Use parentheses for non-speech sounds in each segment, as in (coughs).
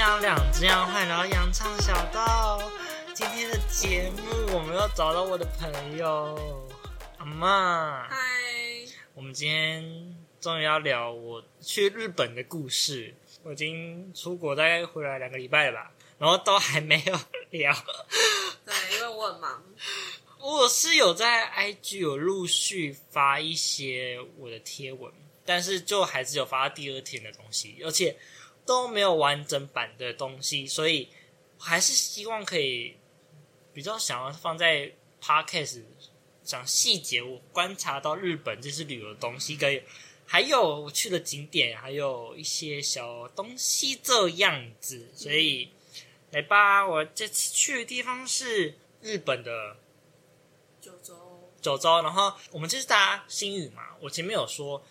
羊，两只羊，欢迎来到羊唱小道。今天的节目，我们要找到我的朋友阿妈。嗨，我们今天终于要聊我去日本的故事。我已经出国大概回来两个礼拜了吧，然后都还没有聊。对，因为我很忙。我是有在 IG 有陆续发一些我的贴文，但是就还是有发第二天的东西，而且。都没有完整版的东西，所以我还是希望可以比较想要放在 podcast 讲细节。我观察到日本这次旅游的东西，跟还有我去的景点，还有一些小东西这样子。所以来吧，我这次去的地方是日本的九州，九州。然后我们这次搭新宇嘛，我前面有说。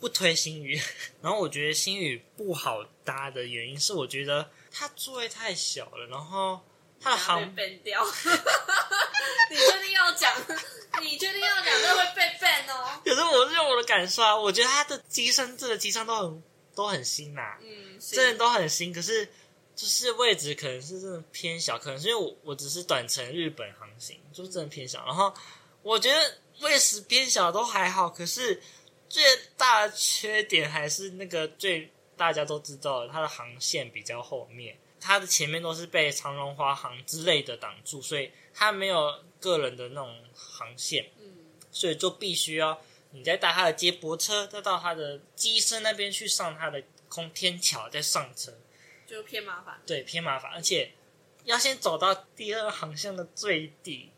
不推星宇，(laughs) 然后我觉得星宇不好搭的原因是，我觉得它座位太小了，然后它的航被 ban 掉。(laughs) 你确定要讲？你确定要讲？那会被 ban 哦。可是我是用我的感受啊，我觉得它的机身这个机舱都很都很新呐、啊，嗯，真的都很新。可是就是位置可能是真的偏小，可能是因为我我只是短程日本航行，就是真的偏小。然后我觉得位置偏小都还好，可是。最大的缺点还是那个最大家都知道的，它的航线比较后面，它的前面都是被长荣华航之类的挡住，所以它没有个人的那种航线，嗯，所以就必须要你再搭它的接驳车，再到它的机身那边去上它的空天桥，再上车，就偏麻烦，对，偏麻烦，而且要先走到第二航向的最底，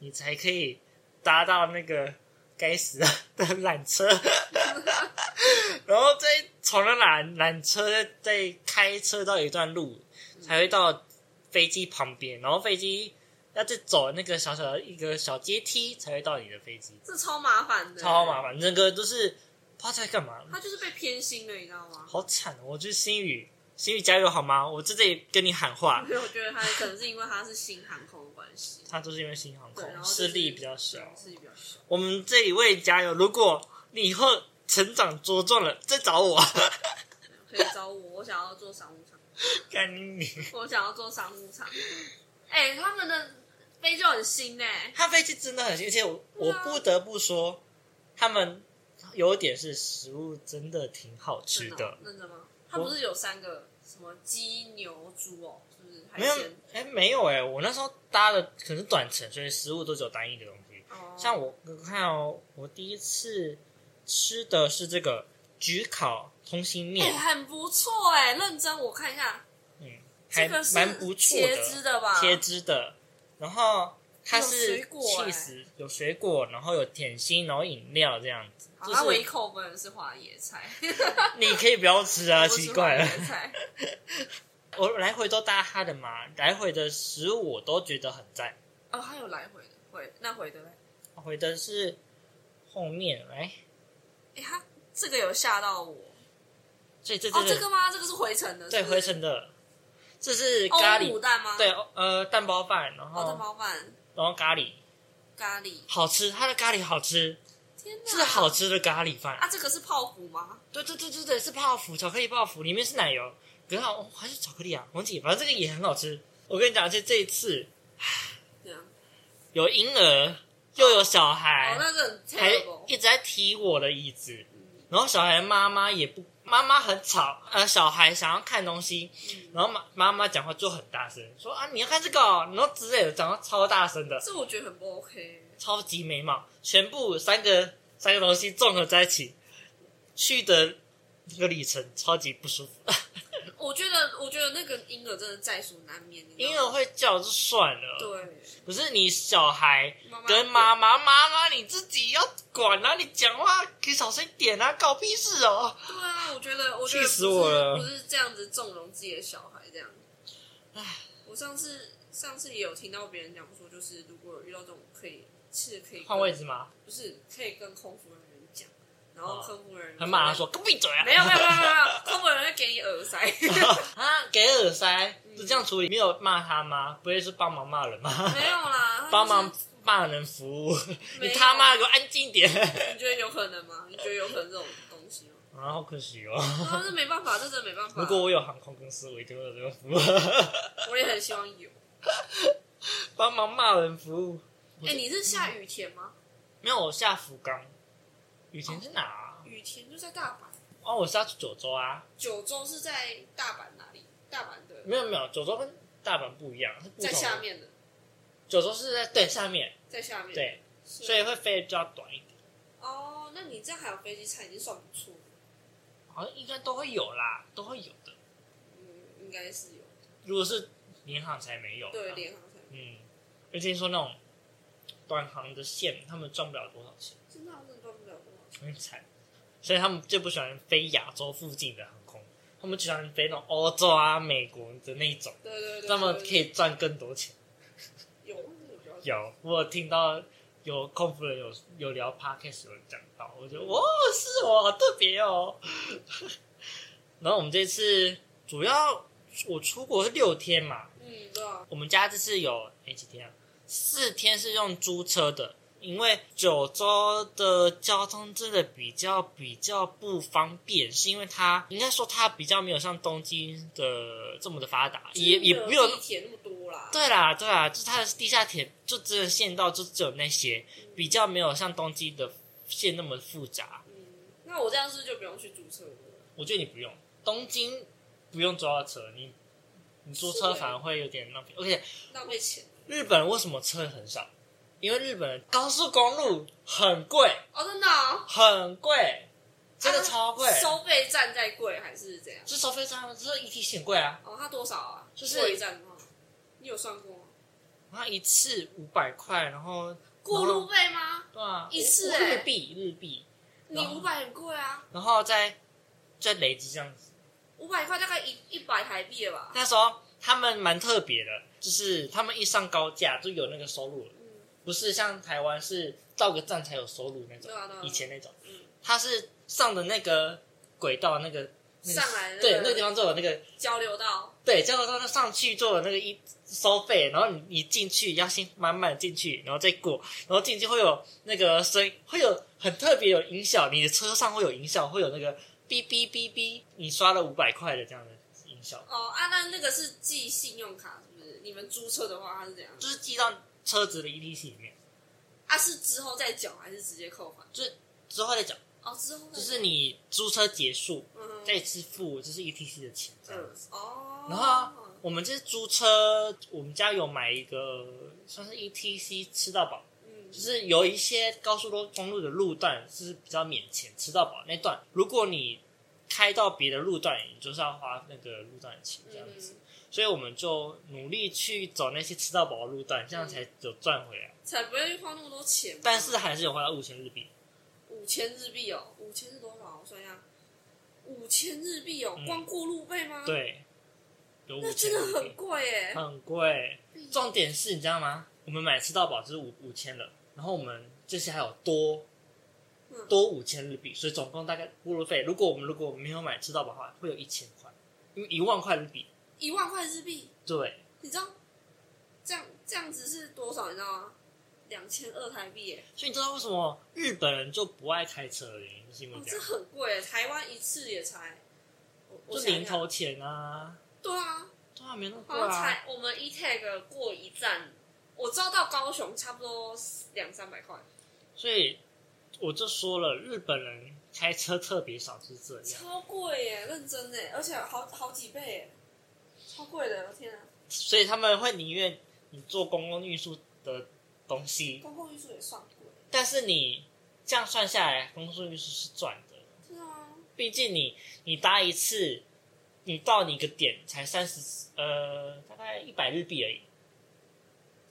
你才可以搭到那个。该死的缆车，(laughs) 然后再从那缆缆车再再开车到一段路，才会到飞机旁边，然后飞机要再走那个小小的一个小阶梯，才会到你的飞机。这超麻烦的，超麻烦，整个都是不知道在干嘛。他就是被偏心了，你知道吗？好惨，我就是星宇。星宇加油好吗？我在这里跟你喊话。因为我觉得他可能是因为他是新航空的关系，他就是因为新航空势力比较小，势力比较小。我们这一位加油，如果你以后成长茁壮了，再找我。可以找我，我想要做商务舱。干你！我想要做商务舱。哎、欸，他们的飞机很新哎，他飞机真的很新，而且我我不得不说，他们有点是食物真的挺好吃的。真的吗？它不是有三个什么鸡牛猪哦，是不是？没有，哎、欸，没有哎、欸，我那时候搭的可能是短程，所以食物都只有单一的东西。哦、像我我看哦，我第一次吃的是这个焗烤通心面，欸，很不错哎，认真我看一下，嗯，还蛮不错的，茄汁的吧？茄汁的，然后。它是水果，有水果，然后有点心，然后饮料这样子。好，它唯一扣分的是花椰菜。(laughs) 你可以不要吃啊，(laughs) 奇怪了。我来回都搭他的嘛，来回的食物我都觉得很赞。哦，还有来回的，回那回的嘞？回的是后面来。哎、欸，它这个有吓到我。所以这、哦、这个吗？这个是回程的对，回程的。这是咖喱牡丹吗？对，呃，蛋包饭，然后、哦、蛋包饭。然后咖喱，咖喱好吃，它的咖喱好吃，天哪，是好吃的咖喱饭啊！这个是泡芙吗？对对对对对，是泡芙，巧克力泡芙，里面是奶油，很好、哦，还是巧克力啊？忘记，反正这个也很好吃。我跟你讲，而且这一次，有婴儿又有小孩，哦，那个还一直在踢我的椅子，然后小孩妈妈也不。妈妈很吵，呃，小孩想要看东西，嗯、然后妈妈妈讲话就很大声，说啊，你要看这个，然后之类的，讲话超大声的。这我觉得很不 OK。超级没貌，全部三个三个东西综合在一起，去的那个里程超级不舒服。我觉得，我觉得那个婴儿真的在所难免。婴儿会叫就算了，对。不是你小孩跟妈妈，妈妈你自己要管啊！你讲话可以小声点啊！搞屁事哦！对啊，我觉得，我觉得气死我了！不是这样子纵容自己的小孩这样。唉，我上次上次也有听到别人讲说，就是如果有遇到这种可以，是可以换位置吗？不是，可以跟空服人然后客服人员很骂他说：“闭嘴啊！”没有没有没有没有，客服人员会给你耳塞 (laughs) 啊，给耳塞。是这样处理，没有骂他吗？不会是帮忙骂人吗？没有啦，(laughs) 帮忙骂人服务。你他妈给我安静点！你觉得有可能吗？你觉得有可能这种东西吗？啊，好可惜哦。啊，这没办法，这真的没办法。如果我有航空公司，我一定会有这个服务。(laughs) 我也很希望有。帮忙骂人服务。哎、欸，你是下雨天吗？没有，我下福冈。羽田在哪、啊？羽田就在大阪。哦，我是要去九州啊。九州是在大阪哪里？大阪的？没有没有，九州跟大阪不一样，在下面的。九州是在对下面，在下面对，所以会飞的比较短一点。哦，那你这样还有飞机餐已经算不错。好像应该都会有啦，都会有的。嗯，应该是有。如果是联航才没有。对，联航才。嗯，而且说那种短航的线，他们赚不了多少钱。真的。很惨，所以他们就不喜欢飞亚洲附近的航空，他们喜欢飞那种欧洲啊、美国的那一种。对对对，对。他们可以赚更多钱。有有，我有听到有空服人有有聊 podcast 有讲到，我觉得哇，是哦，好特别哦。(laughs) 然后我们这次主要我出国是六天嘛，嗯，对啊。我们家这次有哎几天啊？四天是用租车的。因为九州的交通真的比较比较不方便，是因为它应该说它比较没有像东京的这么的发达，也也没有地铁那么多啦。对啦，对啦，就是它的地下铁就只有线道就只有那些，嗯、比较没有像东京的线那么复杂。嗯，那我这样是不是就不用去租车了？我觉得你不用，东京不用租到车，你你租车反而会有点浪费，而且浪费钱。日本为什么车很少？因为日本的高速公路很贵哦，真的、哦、很贵，真的超贵。收费站在贵还是怎样？是收费站，就是 ETC 很贵啊。哦，它多少啊？就是一站的话，你有算过吗？它一次五百块，然后过路费吗？对啊，一次日币日币，你五百很贵啊。然后再再累积这样子，五百块大概一一百台币了吧？那时候他们蛮特别的，就是他们一上高架就有那个收入了。不是像台湾是到个站才有收入那种，以前那种，他是上的那个轨道那个上来，对，那个地方就有那个交流道，对，交流道那上去做了那个一收费，然后你你进去要先慢慢进去，然后再过，然后进去会有那个声，会有很特别有音效，你的车上会有音效，会有那个哔哔哔哔，你刷了五百块的这样的音效。哦啊，那那个是寄信用卡是不是？你们租车的话，它是怎样？就是寄到。车子的 ETC 里面，啊，是之后再缴还是直接扣款？就是之后再缴。哦，之后就是你租车结束，嗯，再支付就是 ETC 的钱这样子。嗯、哦，然后我们这是租车，我们家有买一个算是 ETC 吃到饱，嗯，就是有一些高速公路的路段是比较免钱吃到饱那段，如果你开到别的路段，你就是要花那个路段的钱这样子。嗯所以我们就努力去走那些吃到饱的路段，这样才有赚回来，才不会花那么多钱。但是还是有花到五千日币。五千日币哦，五千是多少？我算一下，五千日币哦，嗯、光过路费吗？对，有那真的很贵耶，很贵。重点是你知道吗？我们买吃到饱就是五五千了，然后我们这些还有多多五千日币，所以总共大概过路费。如果我们如果没有买吃到饱的话，会有一千块，因为一万块日币。一万块日币，对，你知道这样这样子是多少？你知道吗？两千二台币耶！所以你知道为什么日本人就不爱开车的原因，是因为这很贵，台湾一次也才就零头钱啊！对啊，对啊，没那么贵啊。才我们 E-Tag 过一站，我知道到高雄差不多两三百块。所以我就说了，日本人开车特别少，是这样。超贵耶，认真耶，而且好好几倍耶。超贵的，我天啊！所以他们会宁愿你做公共运输的东西，公共运输也算贵。但是你这样算下来，公共运输是赚的。是啊，毕竟你你搭一次，你到你个点才三十，呃，大概一百日币而已。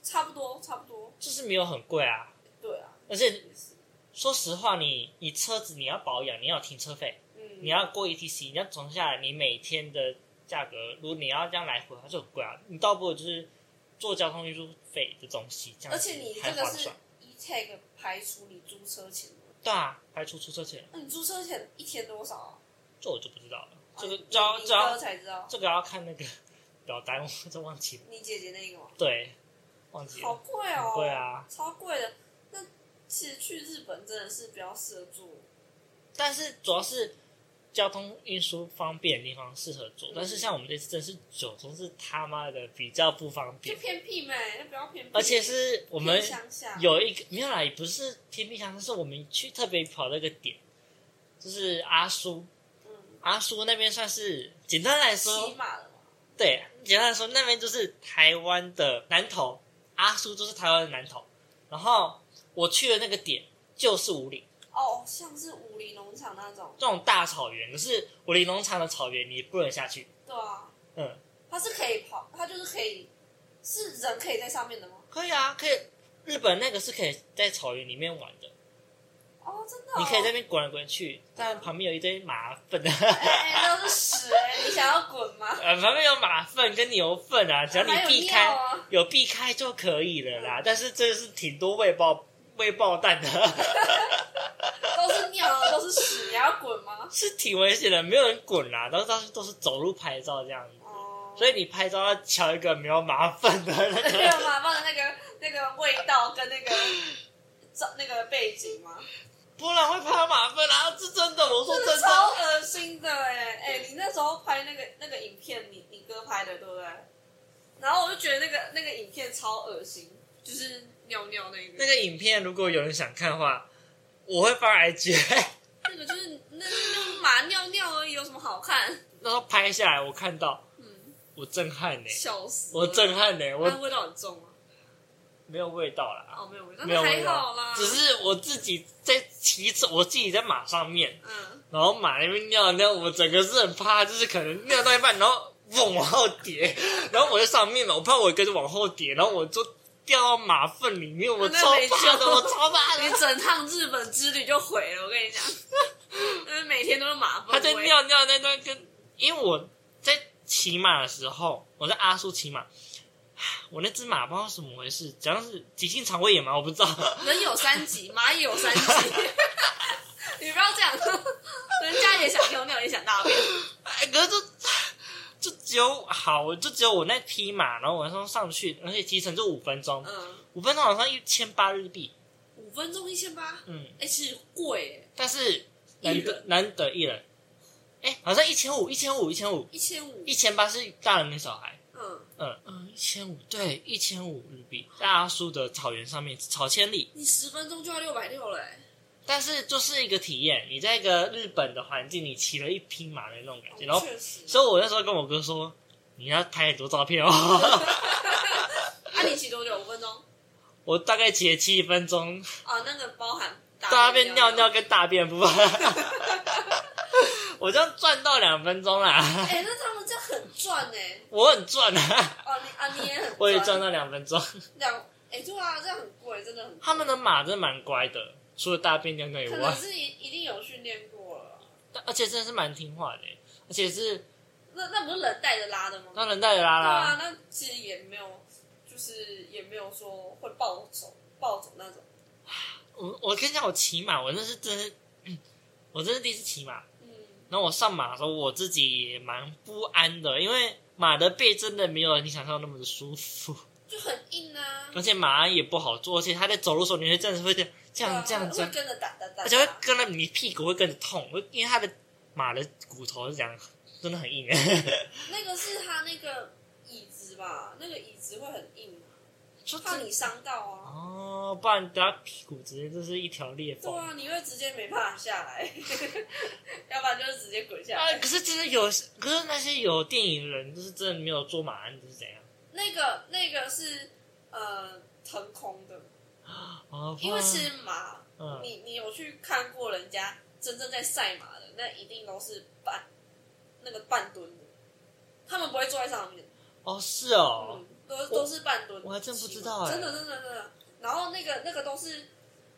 差不多，差不多，就是没有很贵啊。对啊，而且说实话，你你车子你要保养，你要停车费，嗯，你要过 ETC，你要总下来，你每天的。价格，如果你要这样来回，它就很贵啊！你倒不如就是做交通运输费的东西，这样子，而且你这个是 E-Tag 排除你租车钱的。对啊，排除租车钱。那你租车钱一天多少啊？这我就不知道了，啊、这个就要就要才知道，这个要看那个表单，(laughs) 我就忘记了。你姐姐那个吗？对，忘记了。好贵哦！贵啊，超贵的。那其实去日本真的是比较适合住，但是主要是。交通运输方便的地方适合做，嗯、但是像我们这次真是九中是他妈的比较不方便，就偏僻呗，就不要偏僻。而且是我们有一个没有啦，也不是偏僻乡下，是我们去特别跑那个点，就是阿苏，嗯、阿苏那边算是简单来说，对，简单来说那边就是台湾的南投，阿苏就是台湾的南投，然后我去的那个点就是五岭。哦，像是武林农场那种，这种大草原，可是武林农场的草原你不能下去。对啊，嗯，它是可以跑，它就是可以，是人可以在上面的吗？可以啊，可以。日本那个是可以在草原里面玩的。哦，真的、哦。你可以在那边滚来滚去，但旁边有一堆马粪。哎、欸，都是屎哎、欸！你想要滚吗？(laughs) 呃，旁边有马粪跟牛粪啊，只要你避开，有，啊、有避开就可以了啦。嗯、但是这是挺多未爆未爆弹的。(laughs) 你要滚吗？是挺危险的，没有人滚啦，都是都是都是走路拍照这样子。哦。所以你拍照要挑一个没有马粪的，(laughs) 那个，没有马粪的那个那个味道跟那个照那个背景吗？不然会拍到马粪啊！是真的，我说真的。超恶心的哎哎、欸，你那时候拍那个那个影片，你你哥拍的对不对？然后我就觉得那个那个影片超恶心，就是尿尿那个。那个影片如果有人想看的话。我会发 IG，那个就是那那马尿尿而已，有什么好看？然后拍下来，我看到，嗯，我震撼呢，笑死，我震撼呢，我味道很重啊，没有味道啦，哦，没有味道，没有味道啦，只是我自己在骑车，我自己在马上面，嗯，然后马那边尿尿，我整个是很怕，就是可能尿到一半，然后往往后跌，然后我在上面嘛，我怕我跟着往后跌，然后我就。掉到马粪里面，我超怕的，我超怕的。你整趟日本之旅就毁了，我跟你讲，(laughs) 每天都是马粪。他在尿尿那段跟，因为我在骑马的时候，我在阿叔骑马，(sighs) 我那只马不知道怎么回事，好像是急性肠胃炎嘛，我不知道。人有三急，马也有三急，(laughs) 你不要这样，人家也想尿尿，也想大便。哎，可是这。就只有好，就只有我那匹马，然后晚上上去，而且提成就五分钟，嗯，五分钟好像一千八日币，五分钟一千八，嗯，哎，其实贵，但是难得难得一人，哎，好像一千五，一千五，一千五，一千五，一千八是大人跟小孩，嗯。嗯。嗯，一千五，对，一千五日币，在阿苏的草原上面草千里，你十分钟就要六百六了，哎。但是就是一个体验，你在一个日本的环境，你骑了一匹马的那种感觉，然后，所以我那时候跟我哥说，你要拍很多照片哦。那、(laughs) 啊、你骑多久？五分钟？(laughs) 我大概骑了七分钟。哦，那个包含大便、尿尿跟大便部分。(laughs) 我这样赚到两分钟啦。哎、欸，那他们这样很赚哎。我很赚啊。哦，你啊，你也很赚。我也赚到两分钟。两哎，对啊，这样很贵，真的很。他们的马真的蛮乖的。除了大便尿尿以外，可是一一定有训练过了，但而且真的是蛮听话的，而且是那那不是人带着拉的吗？那人带着拉啦，对啊，那其实也没有，就是也没有说会暴走暴走那种。我我跟你讲，我骑马，我那是真是，(clears throat) 我真是第一次骑马，嗯，然后我上马的时候，我自己也蛮不安的，因为马的背真的没有你想象那么的舒服，就很硬啊，而且马鞍也不好坐，而且它在走路的时候，你会真的会这样。这样这样子，会跟着打打打，而且会跟着你屁股会跟着痛，因为它的马的骨头是这样，真的很硬。(laughs) 那个是它那个椅子吧？那个椅子会很硬，就怕你伤到啊。哦，不然等下屁股直接就是一条裂缝。对啊，你会直接没办法下来，(laughs) 要不然就是直接滚下来。啊，可是真的有，可是那些有电影人就是真的没有坐马鞍，就是怎样？那个那个是呃腾空的。因为其实马，嗯、你你有去看过人家真正在赛马的，那一定都是半那个半蹲的，他们不会坐在上面。哦，是哦，嗯、都都是半蹲。我还真不知道哎，真的真的真的。然后那个那个都是，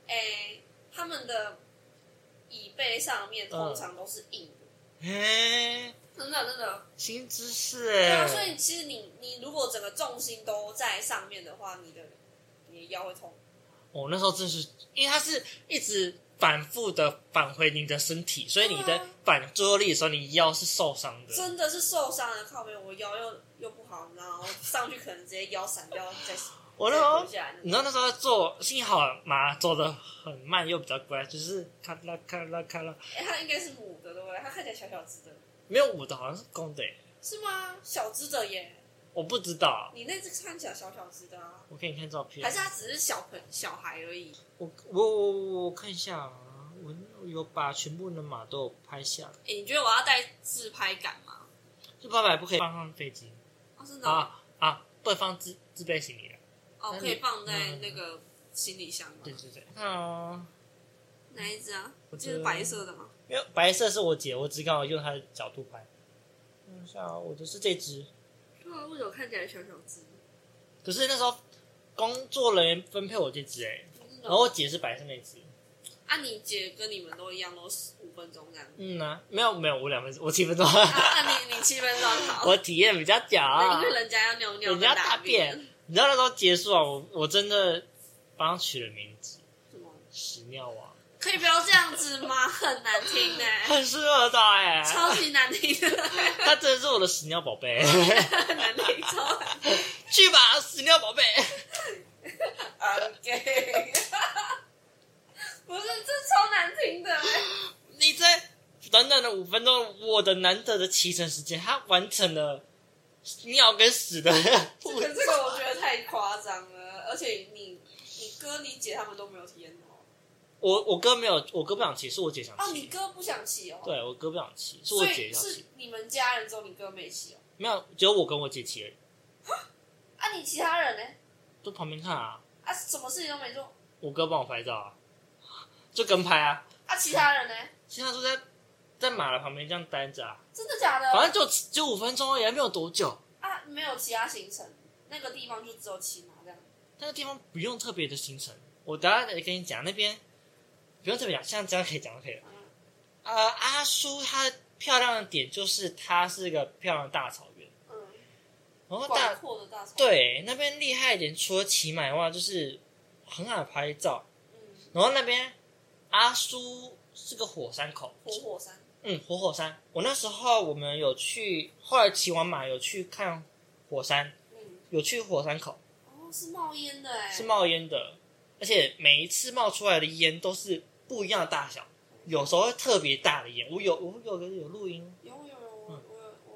哎、欸，他们的椅背上面通常都是硬的。哎、嗯，真的真的。新知识哎。对啊，所以其实你你如果整个重心都在上面的话，你的你的腰会痛。我、哦、那时候真是，因为它是一直反复的返回你的身体，所以你的反作用力的时候，你腰是受伤的。真的是受伤的，靠边，我腰又又不好，然后上去可能直接腰闪掉，再我那时候，你知道那时候做，幸好马做的很慢又比较乖，就是咔啦咔啦咔啦。哎，它应该是母的对不对？它看起来小小只的。没有母的，好像是公的。是吗？小只的耶。我不知道。你那只看起来小小只的啊。我给你看照片。还是它只是小朋小孩而已？我我我我看一下啊，我有把全部的马都有拍下来。哎，你觉得我要带自拍杆吗？自拍杆不可以放上飞机。哦，是的。啊啊，不能放自自备行李的。哦，可以放在那个行李箱吗？对对对。啊，哪一只啊？我这是白色的吗？没有，白色是我姐，我只刚好用她的角度拍。看一下，我的是这只。对啊，为什么看起来小小只？可是那时候工作人员分配我这只哎，然后我姐是白色那只。啊，你姐跟你们都一样，都十五分钟这样。嗯啊，没有没有，我两分钟，我七分钟。啊，你你七分钟好。我体验比较假，因为人家要尿尿，人家大便。你知道那时候结束啊，我我真的帮他取了名字，什么？屎尿王。可以不要这样子吗？(laughs) 很难听哎，很适合他哎，超级难听的。他真的是我的屎尿宝贝，(laughs) 难听超难听。去吧，屎尿宝贝。OK。(laughs) 不是，这超难听的。你在短短的五分钟，我的难得的骑乘时间，他完成了。尿跟屎的，这个这个我觉得太夸张了，而且你你哥你姐他们都没有体验到。我我哥没有，我哥不想骑，是我姐想骑。哦，你哥不想骑哦？对，我哥不想骑，是我姐想骑。是你们家人之后，你哥没骑哦？没有，只有我跟我姐骑而已。啊，你其他人呢？都旁边看啊。啊，什么事情都没做。我哥帮我拍照啊，就跟拍啊。啊，其他人呢？(laughs) 其他都在。在马的旁边这样待着啊？真的假的？反正就就五分钟而已，还没有多久啊。没有其他行程，那个地方就只有骑马这样。那个地方不用特别的行程，我等下跟你讲，那边不用特别讲，像这样可以讲就可以了。嗯、呃，阿苏它漂亮的点就是它是一个漂亮的大草原，嗯，然后大阔的大草原。对，那边厉害一点，除了骑马的话，就是很好拍照。嗯，然后那边阿苏是个火山口，活火山。嗯，活火山。我那时候我们有去，后来骑完马有去看火山，嗯，有去火山口。哦，是冒烟的哎，是冒烟的，而且每一次冒出来的烟都是不一样的大小，有时候会特别大的烟。我有，我有个有录音，有有有，嗯，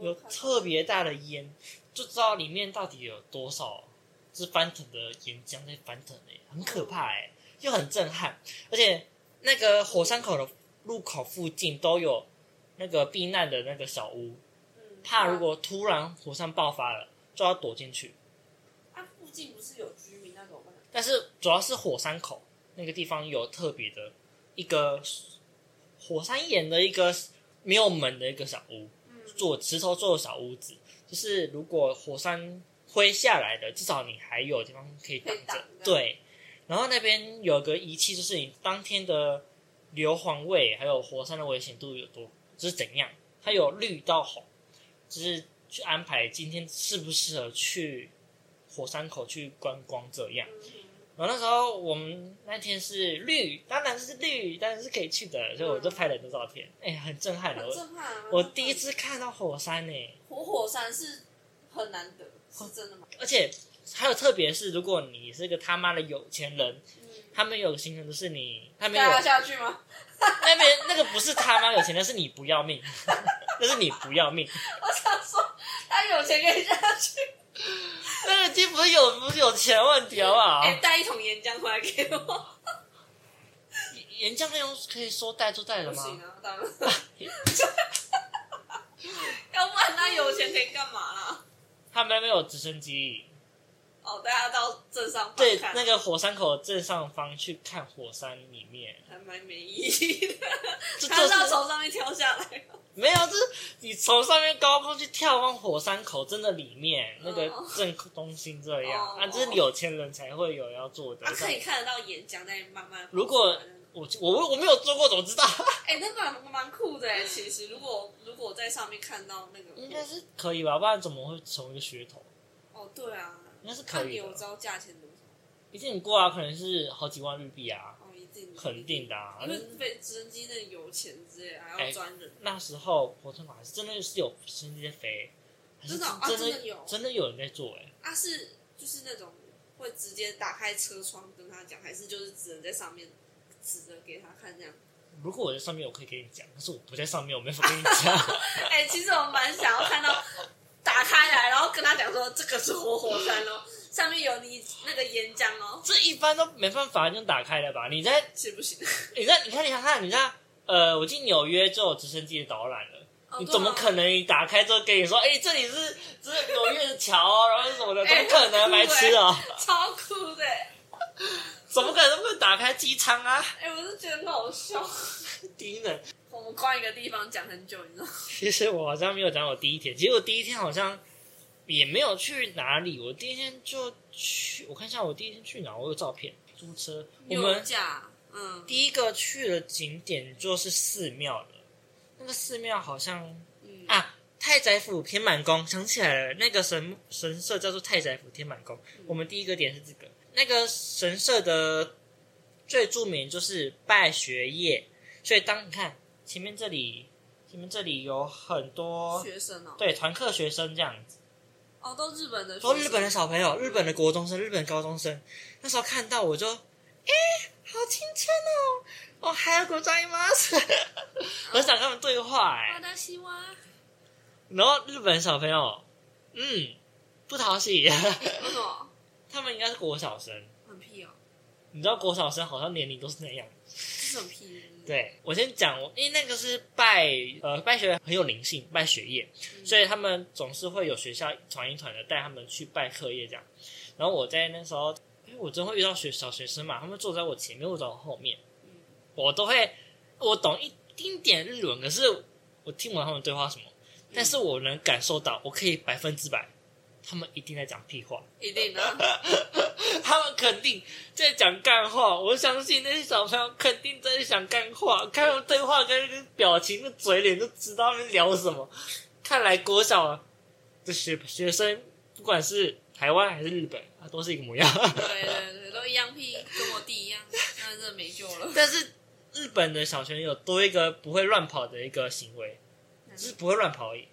有，有特别大的烟，就知道里面到底有多少是翻腾的岩浆在翻腾的，很可怕哎，又很震撼。而且那个火山口的入口附近都有。那个避难的那个小屋，怕如果突然火山爆发了，就要躲进去。啊，附近不是有？但是主要是火山口那个地方有特别的一个火山岩的一个没有门的一个小屋，做石头做的小屋子，就是如果火山灰下来的，至少你还有地方可以挡着。对，然后那边有个仪器，就是你当天的硫磺味还有火山的危险度有多。就是怎样？它有绿到红，就是去安排今天适不适合去火山口去观光这样。然后那时候我们那天是绿，当然是绿，当然是可以去的，所以我就拍了很多照片。哎，很震撼的，震撼！我第一次看到火山呢，活火山是很难得，是真的吗？而且还有特别是，如果你是个他妈的有钱人，他们有个行程就是你，他们有下去吗？那边那个不是他妈有钱，那是你不要命，(laughs) 那是你不要命。我想说，他有钱可以下去。(laughs) 那个鸡不是有不是有钱问题好不好？哎，带一桶岩浆回来给我。岩浆那种可以说带就带了吗？不行啊，当然。(laughs) 要不然那有钱可以干嘛啦？他们那边有直升机。哦，大家到正上方对那个火山口正上方去看火山里面，还蛮没意义的。他是要从上面跳下来？没有，就是你从上面高空去眺望火山口，真的里面那个正中心这样啊，这是有钱人才会有要做的。可以看得到岩浆在慢慢。如果我我我没有做过，怎么知道？(laughs) 哎，那蛮蛮酷的哎，其实如果如果在上面看到那个，应该是可以吧？不然怎么会成为一个噱头？哦，对啊。应该是可以的。有招价钱多少？一定很贵啊，可能是好几万日币啊。哦，一定。肯定的啊。因为飞直升机那油钱之类，还要专人。那时候火车马还是真的是有直升机在飞，真的真的有，真的有人在做哎。啊，是就是那种会直接打开车窗跟他讲，还是就是只能在上面指着给他看这样？如果我在上面，我可以跟你讲，但是我不在上面，我没法跟你讲。(laughs) 哎、欸，其实我蛮想要看到打开来，然后跟他讲说这个是活火山哦。上面有你那个岩浆哦，这一般都没办法就打开的吧？你在是不行？你在你看你看看你在呃，我进纽约就有直升机的导览了，哦、你怎么可能一打开之后跟你说，哎、欸，这里是这是纽约的桥，然后什么的，怎么可能白痴啊？超酷的，怎么可能会 (laughs) (laughs) 打开机舱啊？哎、欸，我是觉得很好笑，第一呢，我们关一个地方讲很久，你知道吗？其实我好像没有讲我第一天，其实我第一天好像。也没有去哪里，我第一天就去，我看一下我第一天去哪，我有照片，租车，我们嗯，第一个去的景点就是寺庙了，那个寺庙好像、嗯、啊，太宰府天满宫，想起来了，那个神神社叫做太宰府天满宫，嗯、我们第一个点是这个，那个神社的最著名就是拜学业，所以当你看前面这里，前面这里有很多学生哦，对，团课学生这样子。哦，都日本的，都日本的小朋友，日本的国中生，日本高中生。那时候看到我就，哎，好青春哦！哦，还有国在吗？(laughs) 我想跟他们对话哎。然后日本小朋友，嗯，不讨喜。为什么？(laughs) 他们应该是国小生。很屁哦。你知道国小生好像年龄都是那样。是很屁。对，我先讲，因为那个是拜呃拜学很有灵性，拜学业，所以他们总是会有学校团一团的带他们去拜课业这样。然后我在那时候，因为我真会遇到学小学生嘛，他们坐在我前面，我坐我后面，我都会我懂一丁点日文，可是我听不懂他们对话什么，但是我能感受到，我可以百分之百。他们一定在讲屁话，一定的。(laughs) 他们肯定在讲干话，我相信那些小朋友肯定在讲干话。看他们对话跟那个表情、那嘴脸，就知道他们聊什么。看来国小的学学生，不管是台湾还是日本，啊，都是一个模样。对对对，都一样屁，跟我弟一样，(laughs) 那真的没救了。但是日本的小学友多一个不会乱跑的一个行为，只是不会乱跑而已。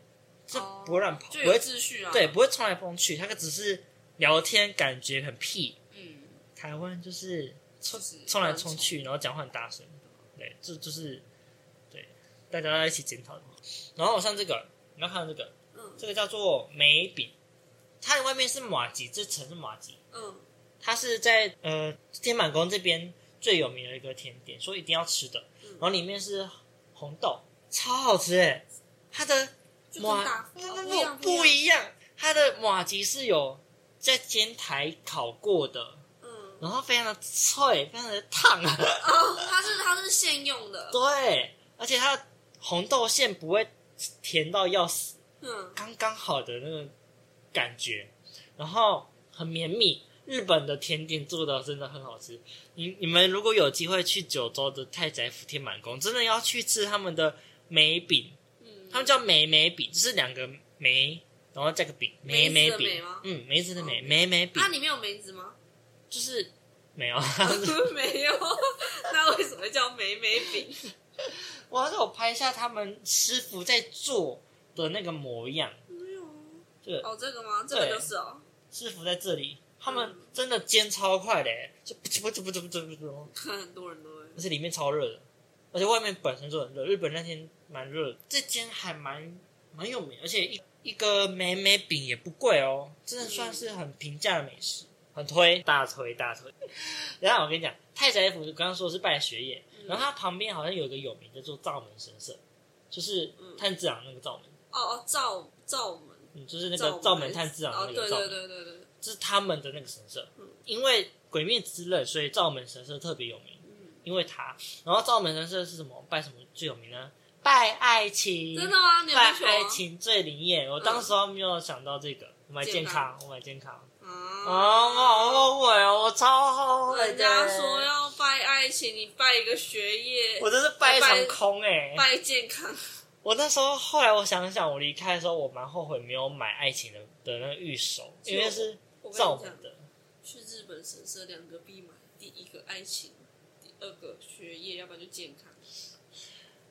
是不会乱跑，不会秩序啊。对，不会冲来冲去，他个只是聊天，感觉很屁。嗯，台湾就是冲冲来冲去，然后讲话很大声。对，这就，就是对，大家在一起检讨。然后像这个，你要看到这个，嗯，这个叫做梅饼，它的外面是麻吉，这层是麻吉。嗯，它是在呃天满宫这边最有名的一个甜点，所以一定要吃的。然后里面是红豆，超好吃哎，它的。麻不不不一样，它的马吉是有在煎台烤过的，嗯，然后非常的脆，非常的烫它是它是现用的，对，而且它红豆馅不会甜到要死，嗯，刚刚好的那个感觉，然后很绵密。日本的甜点做的真的很好吃，你你们如果有机会去九州的太宰府天满宫，真的要去吃他们的梅饼。他们叫梅梅饼，就是两个梅，然后加个饼，梅梅饼。嗯，梅子的梅，梅梅饼。它里面有梅子吗？就是没有，(laughs) 没有。那为什么叫梅梅饼？我要是我拍一下他们师傅在做的那个模样。没有。这个哦，这个吗？这个就是哦。师傅在这里，他们真的煎超快的，就不不不不不不不。(laughs) 很多人都会。而且里面超热的，而且外面本身就很热。日本那天。蛮热，这间还蛮蛮有名，而且一一个美美饼也不贵哦，真的算是很平价的美食，很推，大推大推。然后我跟你讲，太宰府刚刚说的是拜学业，嗯、然后它旁边好像有一个有名的，做灶门神社，就是炭治郎那个灶门。哦哦，灶灶门，嗯，就是那个灶门炭治郎那个灶对对对对对，这是他们的那个神社。嗯、因为鬼灭之刃，所以灶门神社特别有名。嗯，因为他，然后赵门神社是什么？拜什么最有名呢？拜爱情，真的吗？你拜爱情最灵验。我当时还没有想到这个，我买健康，我买健康。啊，我好后悔哦，我超后悔。人家说要拜爱情，你拜一个学业，我真是拜一场空哎。拜健康。我那时候后来我想想，我离开的时候，我蛮后悔没有买爱情的的那个玉手，因为是造门的。去日本神社两个必买，第一个爱情，第二个学业，要不然就健康。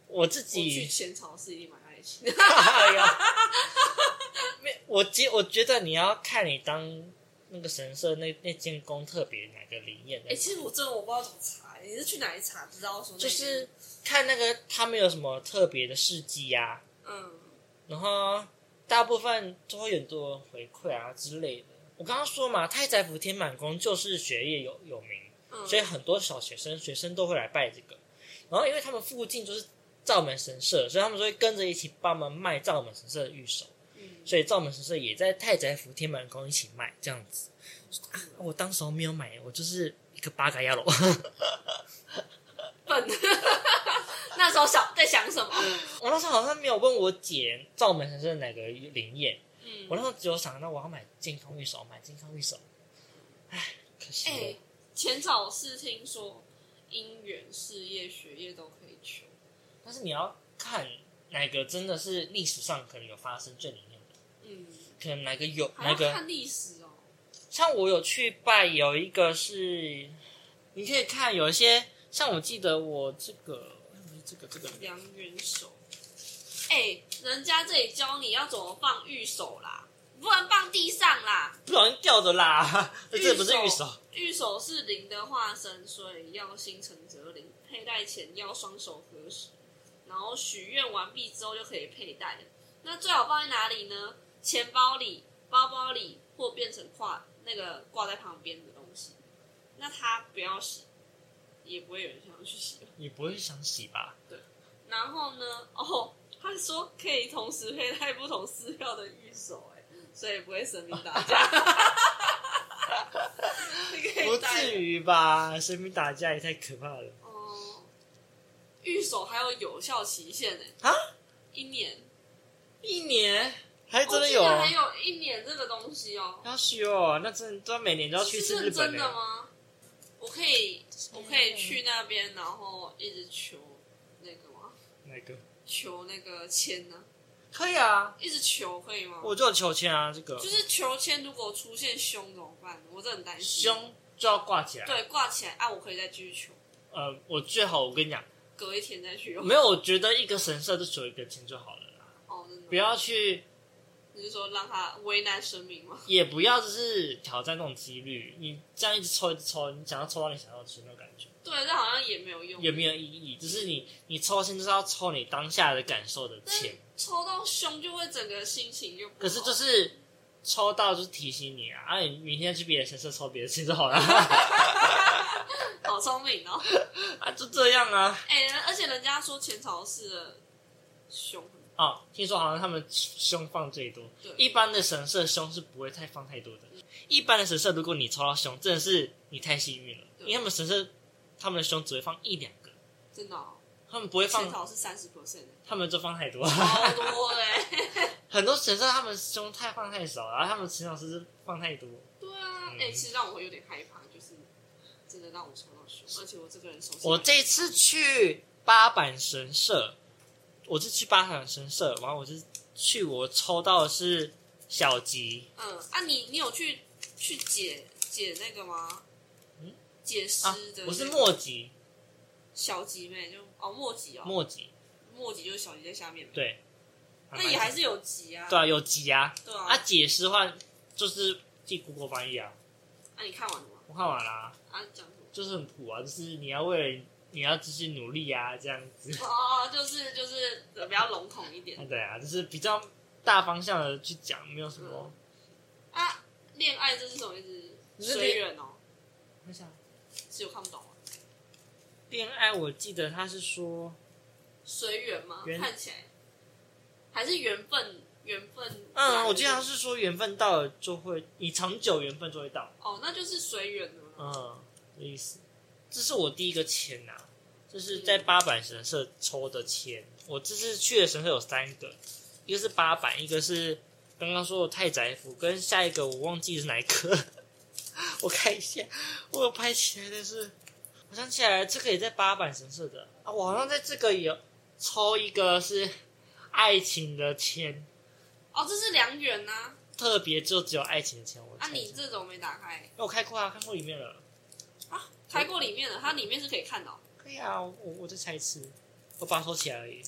我自己我去浅草寺一定买爱情。(laughs) 没，我觉我觉得你要看你当那个神社那那间宫特别哪个灵验的？哎、欸，其实我真的我不知道怎么查，你是去哪里查知道说？就是看那个他们有什么特别的事迹呀，嗯，然后大部分都会有很多回馈啊之类的。我刚刚说嘛，太宰府天满宫就是学业有有名，嗯，所以很多小学生学生都会来拜这个。然后因为他们附近就是灶门神社，所以他们就会跟着一起帮忙卖灶门神社的玉手。嗯，所以灶门神社也在太宰府天满宫一起卖这样子。啊，我当时候没有买，我就是一个八嘎鸭喽。笨，(laughs) 那时候想在想什么？我那时候好像没有问我姐灶门神社哪个灵验。我那时候只有想到我要买健康玉手，买健康玉手。唉，可惜。浅草寺听说姻缘、事业、学业都可以求，但是你要看哪个真的是历史上可能有发生最灵验的。嗯，可能哪个有哪个看历史哦。像我有去拜，有一个是你可以看，有一些像我记得我这个这个这个良缘守。哎、欸，人家这里教你要怎么放玉手啦，不能放地上啦，不然掉的啦。这不是御守，御守是灵的化身，所以要心诚则灵。佩戴前要双手合十，然后许愿完毕之后就可以佩戴了。那最好放在哪里呢？钱包里、包包里，或变成挂那个挂在旁边的东西。那它不要洗，也不会有人想要去洗，也不会想洗吧？对。然后呢？哦。他说可以同时佩戴不同寺庙的御守，哎，所以不会神明打架。(laughs) 不至于吧？神明打架也太可怕了。哦、嗯，御守还有有效期限呢？啊？一年？一年？还真的有？还有一年这个东西哦。要许哦，那真的每年都要去次日本？真的吗？我可以，我可以去那边，然后一直求那个吗？那个？求那个签呢？可以啊，一直求可以吗？我就有求签啊，这个就是求签。如果出现凶怎么办？我真的很担心。凶就要挂起来，对，挂起来啊，我可以再继续求。呃，我最好我跟你讲，隔一天再去用。没有，我觉得一个神社就求一个签就好了啦。哦，真的。不要去，你是说让他为难神明吗？也不要就是挑战那种几率，你这样一直抽一直抽，你想要抽到你想要吃那种感觉。对，这好像也没有用，也没有意义。只是你，你抽签就是要抽你当下的感受的签。抽到凶就会整个心情就不好。可是就是抽到就是提醒你啊，啊，你明天去别的神社抽别的签就好了。(laughs) 好聪明哦！(laughs) 啊，就这样啊。哎、欸，而且人家说前朝寺的凶哦，听说好像他们凶放最多。对，一般的神社凶是不会太放太多的。一般的神社，如果你抽到凶，真的是你太幸运了，因为他们神社。他们的胸只会放一两个，真的、哦。他们不会放，浅草是三十 percent，他们就放太多，好多嘞。(laughs) 很多神社他们胸太放太少，然后他们浅草是放太多。对啊，哎、嗯欸，其实让我会有点害怕，就是真的让我抽到胸，而且我这个人手。我这次去八坂神社，我是去八坂神社，然后我是去我抽到的是小吉。嗯，啊你，你你有去去解解那个吗？嗯解释的、那个啊，我是末吉，小吉妹就哦末吉哦。末吉，末吉就是小吉在下面，对，那也还是有吉啊，对啊有吉啊，对啊，啊解释的话就是记 Google 翻译啊，啊你看完了吗？我看完了啊，啊讲什么？就是很苦啊，就是你要为了你要继续努力啊这样子，哦就是就是比较笼统一点，(laughs) 对啊，就是比较大方向的去讲，没有什么、嗯、啊恋爱这是什么意思？随缘哦，我想。是有看不懂。啊！恋爱，我记得他是说随缘吗？看起来还是缘分，缘分。嗯，我记得他是说缘分到了就会，你长久缘分就会到。哦，那就是随缘了。嗯，意思。这是我第一个签呐、啊，这是在八坂神社抽的签。我这次去的神社有三个，一个是八坂，一个是刚刚说的太宰府，跟下一个我忘记是哪一个。(laughs) 我看一下，我有拍起来的是，我想起来了，这个也在八坂神社的啊。我好像在这个有抽一个是爱情的签，哦，这是良缘呐，特别就只有爱情的签。我啊，你这种没打开？我开过啊，看过里面了啊，开过里面了，它里面是可以看到。可以啊，我我再猜一次，我把它收起来而已。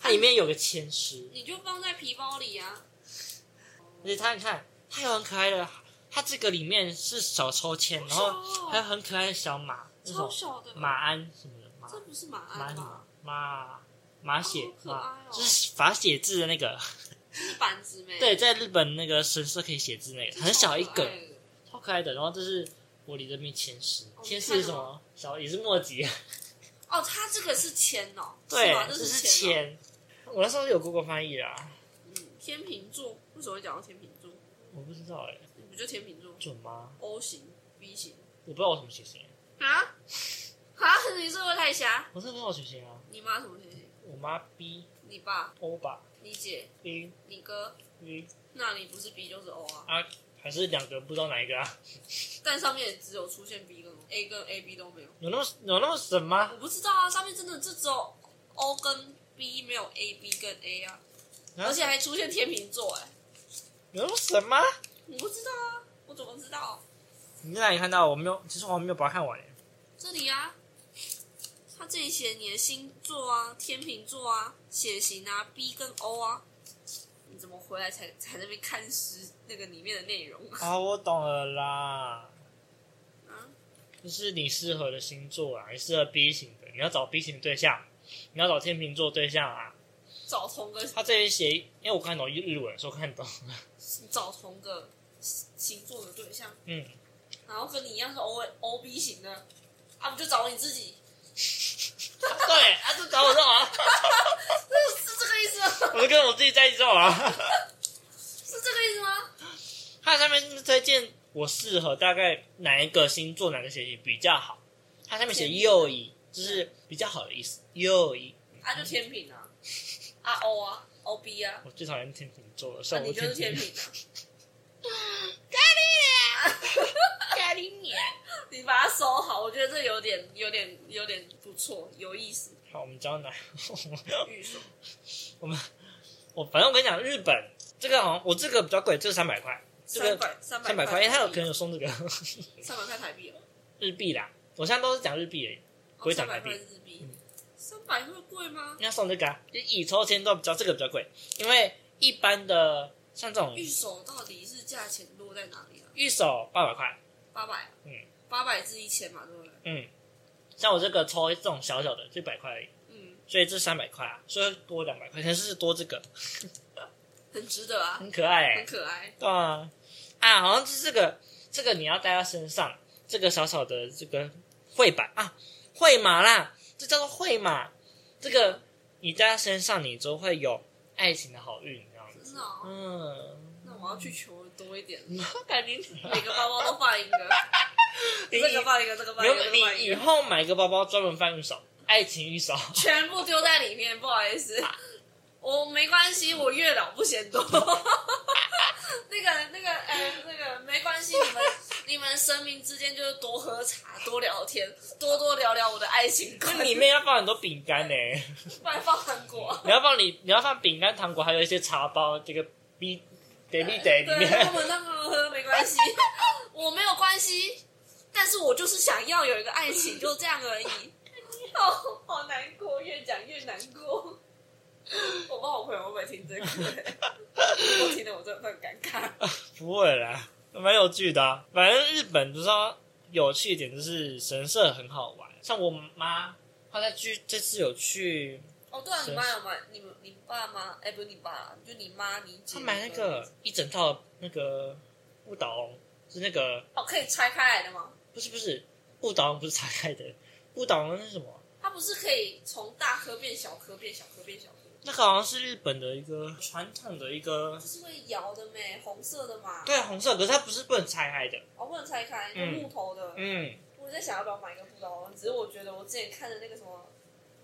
它里面有个签诗，你就放在皮包里啊。而且它你看，它有很可爱的。它这个里面是小抽签，然后还有很可爱的小马，超小的马鞍什么的。马这不是马鞍吗？马马写马，就是法写字的那个。是板子没？对，在日本那个神社可以写字那个，很小一个，超可爱的。然后这是玻璃的面签诗，签诗是什么？小也是墨迹。哦，它这个是签哦，对，这是签。我那时候有 Google 翻译啦。嗯，天秤座为什么会讲到天秤座？我不知道哎。你不就天秤座？准吗？O 型、B 型，我不知道我什么血型。啊？啊？(laughs) 你是不是太瞎？我是不知道我血型啊。你妈什么血型？我妈 B。你爸？O 吧。你姐 B，你哥 B，那你不是 B 就是 O 啊？啊，还是两个不知道哪一个啊？(laughs) 但上面只有出现 B 跟 A，跟 A B 都没有。有那么有那么神吗？我不知道啊，上面真的就只有 O 跟 B，没有 A B 跟 A 啊，啊而且还出现天秤座哎，有那么神吗？我不知道啊，我怎么知道？你在哪里看到？我没有，其实我还没有把它看完耶。这里啊。他这里写你的星座啊，天秤座啊，血型啊，B 跟 O 啊，你怎么回来才才那边看诗那个里面的内容啊？我懂了啦，啊，就是你适合的星座啊，你适合 B 型的，你要找 B 型的对象，你要找天秤座对象啊，找同个。他这里写，因为我看懂日文，所以我看懂。找同个星座的对象，嗯，然后跟你一样是 O O B 型的，啊，不就找你自己？对，啊就找我说啊，是 (laughs) 是这个意思吗？我就跟我自己在一起啊，是这个意思吗？它上面是推荐我适合大概哪一个星座，哪个血型比较好。它上面写右移，就是比较好的意思。右移，啊，就天平啊，啊 O 啊，O B 啊。我最讨厌天秤座了，像我就是天秤啊。咖喱脸，咖喱脸。你把它收好，我觉得这有点、有点、有点不错，有意思。好，我们教哪？我们，我反正我跟你讲，日本这个好像我这个比较贵，这是三百块，这个三百三百块，因为他有可能有送这个三百块台币哦，(laughs) 日币啦。我现在都是讲日币而已，不会讲台币。三百会贵吗？你要送这个啊，就以抽签都比较这个比较贵，因为一般的像这种御守到底是价钱落在哪里啊？御守八百块，八百，嗯。八百至一千嘛，对不对？嗯，像我这个抽这种小小的，就一百块而已。嗯，所以这三百块啊，所以多两百块，但是多这个，(laughs) 很值得啊，很可爱、欸，很可爱。对啊，啊，好像是这个，这个你要带在身上，这个小小的这个绘板啊，绘马啦，这叫做会嘛，这个你在他身上，你就会有爱情的好运，这样子。嗯，那我要去求多一点，(laughs) 感觉每个包包都放一个。(laughs) 这个放一个，这个放一个，你以后买个包包专门放御守，爱情御守，全部丢在里面。不好意思，我没关系，我月老不嫌多。(laughs) 那个、那个、哎，那个没关系，你们、你们生命之间就是多喝茶、多聊天、多多聊聊我的爱情观。里面要放很多饼干呢，(laughs) 不然放糖果。你要放你，你要放饼干、糖果，还有一些茶包，这个 B baby day 里面。对，我们那么喝没关系，(laughs) 我没有关系。但是我就是想要有一个爱情，就这样而已。哦，(laughs) 好难过，越讲越难过。我不知道我朋友会不会听这个，我听得我真的很尴尬。不会啦，蛮有趣的啊。反正日本就是说有趣一点，就是神社很好玩。像我妈，她在去这次有去。哦，对啊，你妈有买？你们你爸妈？哎，不是你爸，就你妈你姐。她买那个一整套那个不倒翁，是那个哦，可以拆开来的吗？不是不是，不倒翁不是拆开的，不倒翁是什么？它不是可以从大颗变小颗，变小颗变小颗？那个好像是日本的一个传统的一个，就是会摇的咩，红色的嘛。对，红色，可是它不是不能拆开的。哦，不能拆开，用木头的。嗯。我在想要不要买一个不倒翁，只是我觉得我之前看的那个什么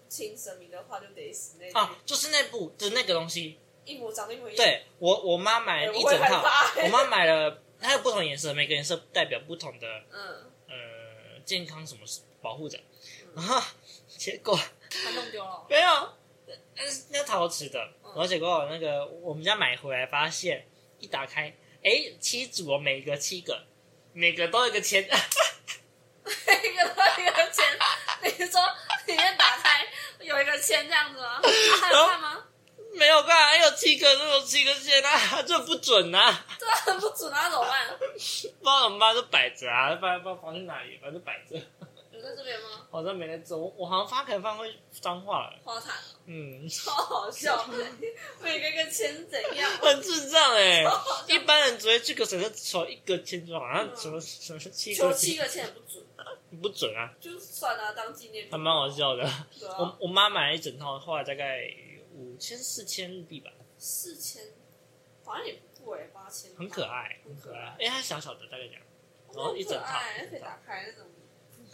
请神明的话就得死那啊，就是那部的那个东西，一模长得一模一样。对，我我妈买了一整套，(laughs) 我妈买了，它有不同颜色，每个颜色代表不同的，嗯呃。健康什么保护着，然后结果他弄丢了，没有，那是那陶瓷的，然后结果那个我们家买回来发现，一打开，哎，七组哦，每个七个，每个都有一个签，(laughs) 每个都有一个签，你说里面打开有一个签这样子吗？还有看吗？(laughs) 没有看，还有七个，都有七个签啊，(laughs) 这不准啊！对的很不准啊，怎么办？不知道怎么办，就摆着啊，不然不知道放在哪里，反正摆着。有在这边吗？好像没在这，我我好像发可能放会脏话了。花坛。嗯，超好笑，(laughs) 每个个签怎样？很智障哎！一般人只会去个神社求一个签，就好像什么什么七个七个签不准。不准啊！就算了，当纪念品。还蛮好笑的。我我妈买了一整套，后来大概五千四千日币吧。四千，好像也不贵，八千。很可爱，很可爱。因为它小小的，大概这样，然后一整套可以打开那种。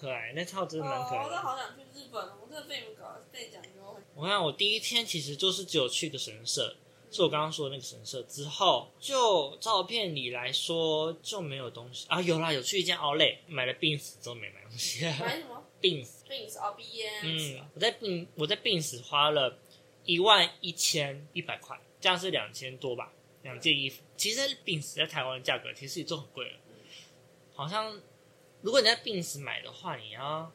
可爱，那套真的蛮可爱。我都好想去日本，我真的被你们搞被讲究。我看我第一天其实就是只有去个神社，是我刚刚说的那个神社。之后就照片里来说就没有东西啊，有啦，有去一间 Outlet 买了 Beams 之后没买东西。买什么？(laughs) Beams，Beams 哦，B N。嗯，我在 Beams 我在 Beams 花了一万一千一百块，这样是两千多吧？两件衣服，其实 Beams 在台湾的价格其实也就很贵了，好像。如果你在 Beams 买的话，你要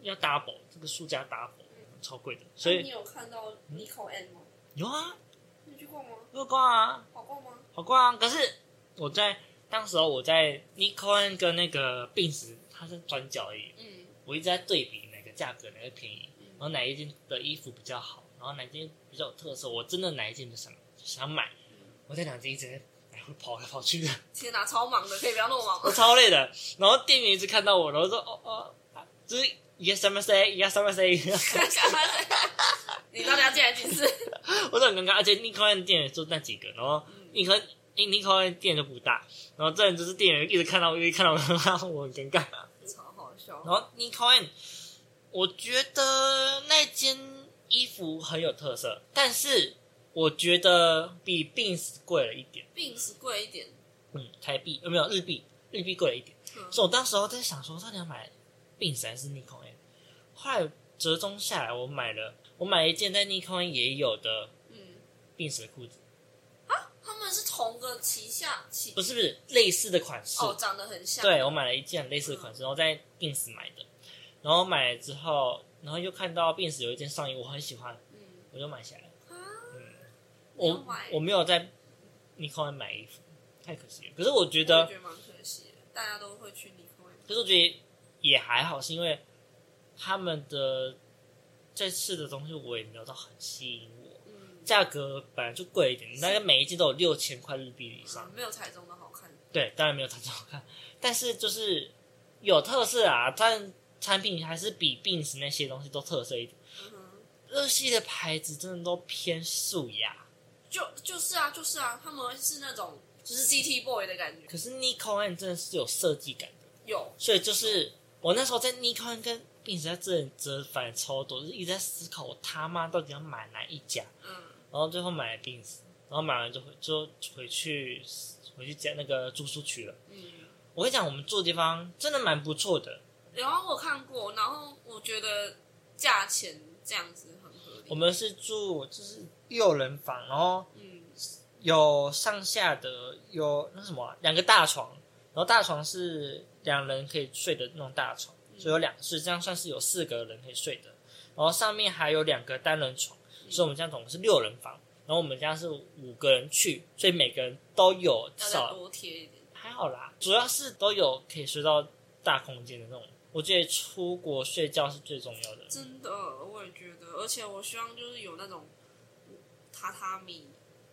要 double 这个数加 double，超贵的。所以你有看到 Nico N 吗？有啊，你去逛吗？有逛啊，好逛吗？好逛啊。可是我在当时候我在 Nico N 跟那个 Beams 它是转角而已。嗯，我一直在对比哪个价格哪个便宜，然后哪一件的衣服比较好，然后哪件比较有特色，我真的哪一件就想想买。我在两件一直。跑来跑去的，天哪，超忙的，可以不要那么忙。我 (laughs) 超累的，然后店员一直看到我，然后说：“哦哦，就是 yes I must say yes I must say。”你到底要进来几次？(laughs) 我都很尴尬，而且 Nico 店员就那几个，然后 Nico Nico 店就不大，然后这人就是店员一直看到我，一直看到我，我很尴尬，超好笑。然后 Nico，我觉得那件衣服很有特色，但是。我觉得比 Beams 贵了一点，Beams 贵一点，嗯，台币呃没有日币？日币贵了一点，嗯、所以我当时候在想说，到底要买 Beams 还是 Nico N？后来折中下来，我买了，我买了一件在 Nikon 也有的，嗯，Beams 的裤子。啊，他们是同个旗下旗，不是不是类似的款式，哦，长得很像。对，我买了一件类似的款式，嗯、然后在 Beams 买的，然后买了之后，然后又看到 Beams 有一件上衣，我很喜欢，嗯，我就买下来。我我没有在 Nico 买衣服，太可惜了。可是我觉得，我觉得蛮可惜的。大家都会去。可是我觉得也还好，是因为他们的这次的东西我也没有到很吸引我。嗯，价格本来就贵一点，大概每一件都有六千块日币以上，没有彩妆的好看。对，当然没有彩妆好看，但是就是有特色啊。但产品还是比 Beams 那些东西都特色一点。嗯，日系的牌子真的都偏素雅。就就是啊，就是啊，他们是那种就是 City Boy 的感觉。可是 Nico N 真的是有设计感的，有。所以就是我那时候在 Nico N 跟 Beams 在这里折返超多，就是一直在思考我他妈到底要买哪一家。嗯。然后最后买了 Beams，然后买完就回就回去回去家那个住宿区了。嗯。我跟你讲，我们住的地方真的蛮不错的。然后我看过，然后我觉得价钱这样子很合理。我们是住就是。六人房，然后有上下的，有那什么两个大床，然后大床是两人可以睡的那种大床，所以有两室，这样算是有四个人可以睡的。然后上面还有两个单人床，所以我们这样总共是六人房。然后我们家是五个人去，所以每个人都有至少多贴一点，还好啦，主要是都有可以睡到大空间的那种。我觉得出国睡觉是最重要的，真的，我也觉得，而且我希望就是有那种。榻榻米，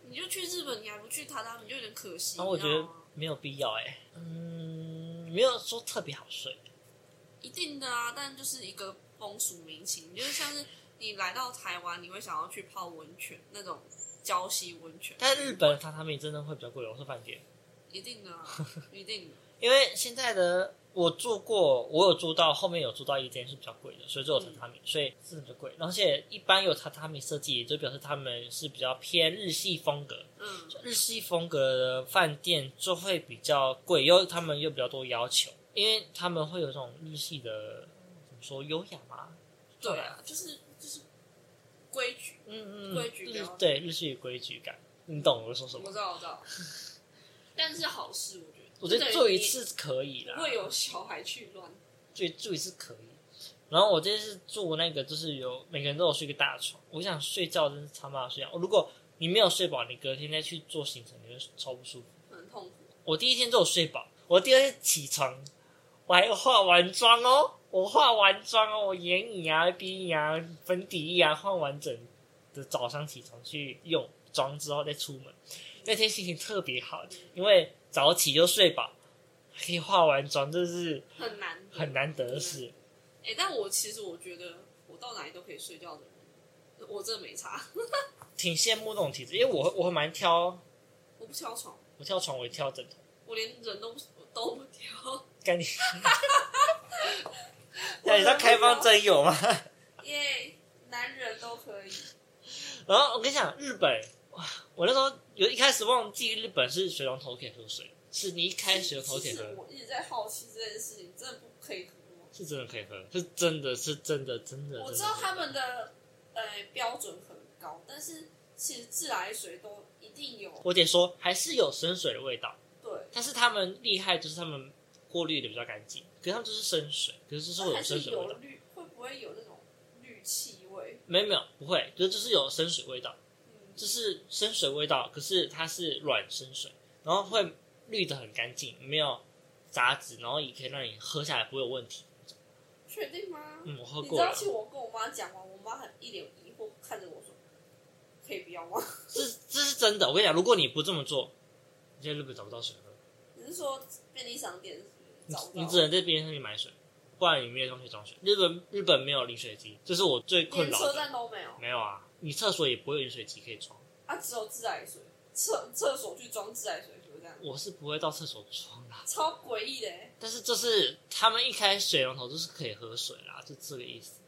你就去日本，你还不去榻榻米，就有点可惜。那、啊、我觉得没有必要哎、欸，嗯，没有说特别好睡。一定的啊，但就是一个风俗民情，就是像是你来到台湾，你会想要去泡温泉那种礁溪温泉。但日本榻榻米真的会比较贵，我是饭店。一定的、啊，(laughs) 一定的。因为现在的。我住过，我有住到后面有住到一间是比较贵的，所以就有榻榻米，嗯、所以是比较贵。而且一般有榻榻米设计，也就表示他们是比较偏日系风格。嗯，日系风格的饭店就会比较贵，又他们又比较多要求，因为他们会有这种日系的怎么说优雅嘛？对啊，就是就是规矩，嗯嗯，规矩日对日系的规矩感，你懂我说什么？我知道，我知道。(laughs) 但是好事。我觉得住一次可以啦，会有小孩去乱。住住一次可以，然后我这次住那个，就是有每个人都有睡一个大床。我想睡觉真是他妈的睡觉。如果你没有睡饱，你隔天再去做行程，你会超不舒服，很痛苦我第一天就有睡饱，我第二天起床，我还化完妆哦，我化完妆哦，我眼影啊、鼻影啊、粉底液啊化完整的早上起床去用妆之后再出门，那天心情特别好，因为早起就睡饱，还可以化完妆，这是很难很难得的事。哎、欸，但我其实我觉得我到哪里都可以睡觉的人，我真的没差。(laughs) 挺羡慕那种体质，因为我我会蛮挑，我不挑床，我挑床，我会挑枕头，我连人都不都不挑。干你！(laughs) 那你知道开放真有吗？耶、yeah，男人都可以。然后我跟你讲，日本哇，我那时候有一开始忘记日本是水龙头可以喝水，是你一开水龙头可以喝。我一直在好奇这件事情，真的不可以喝吗？是真的可以喝，是真的是真的真的。我知道他们的呃标准很高，但是其实自来水都一定有。我得说，还是有生水的味道。对，但是他们厉害，就是他们过滤的比较干净。可是他们就是生水，可是就是会有生水味道。绿会不会有那种氯气味？没有没有，不会，就就是有生水味道。嗯，就是生水味道，可是它是软生水，然后会滤的很干净，没有杂质，然后也可以让你喝下来不会有问题。确定吗？嗯，我喝过了。你知道，我跟我妈讲完，我妈很一脸疑惑看着我说：“可以不要吗？”这这是真的，我跟你讲，如果你不这么做，你在日本找不到水喝。你是说便利商店？你你只能在便利商店买水，不然你没有东西装水。日本日本没有饮水机，这是我最困扰的。车站都没有。没有啊，你厕所也不会有饮水机可以装。啊，只有自来水，厕厕所去装自来水就是这样。我是不会到厕所装的，超诡异的。(laughs) 但是就是他们一开水龙头就是可以喝水啦，就这个意思。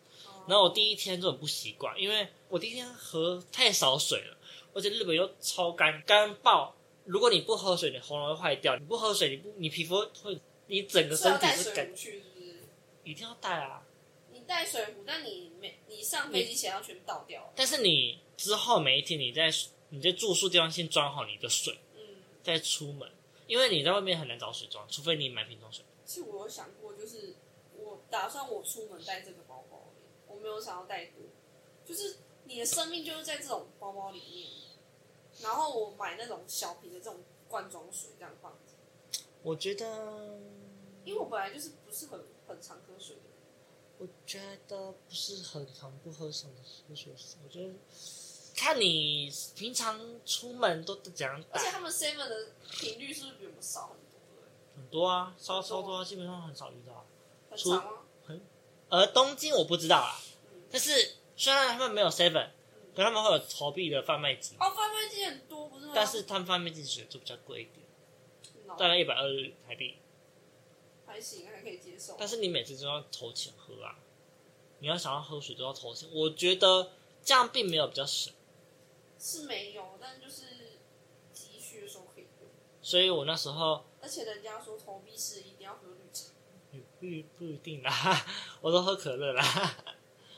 然后我第一天就很不习惯，因为我第一天喝太少水了，而且日本又超干干爆。如果你不喝水，你喉咙会坏掉；你不喝水，你不你皮肤会，你整个身体是干。去是不是？一定要带啊！你带水壶，但你没你上飞机前要全部倒掉。但是你之后每一天你在你在住宿地方先装好你的水。嗯再出门，因为你在外面很难找水装，除非你买瓶装水。其实我有想过，就是我打算我出门带这个包包，我没有想要带多，就是你的生命就是在这种包包里面。然后我买那种小瓶的这种罐装水，这样放着。我觉得，因为我本来就是不是很很常喝水的人。我觉得不是很常不喝水的喝水，我觉得。看你平常出门都怎样，而且他们 seven 的频率是不是比我们少很多？很多啊，超超多啊，基本上很少遇到。很长吗？很，而，东京我不知道啊。嗯、但是虽然他们没有 seven，、嗯、可他们会有投币的贩卖机。哦，贩卖机很多，不是吗？但是他们贩卖机水就比较贵一点，大概一百二十台币。还行，还可以接受。但是你每次都要投钱喝啊，你要想要喝水都要投钱，我觉得这样并没有比较省。是没有，但就是急需的时候可以用。所以我那时候，而且人家说投币是一定要喝绿茶，不不一定啦，(laughs) 我都喝可乐啦。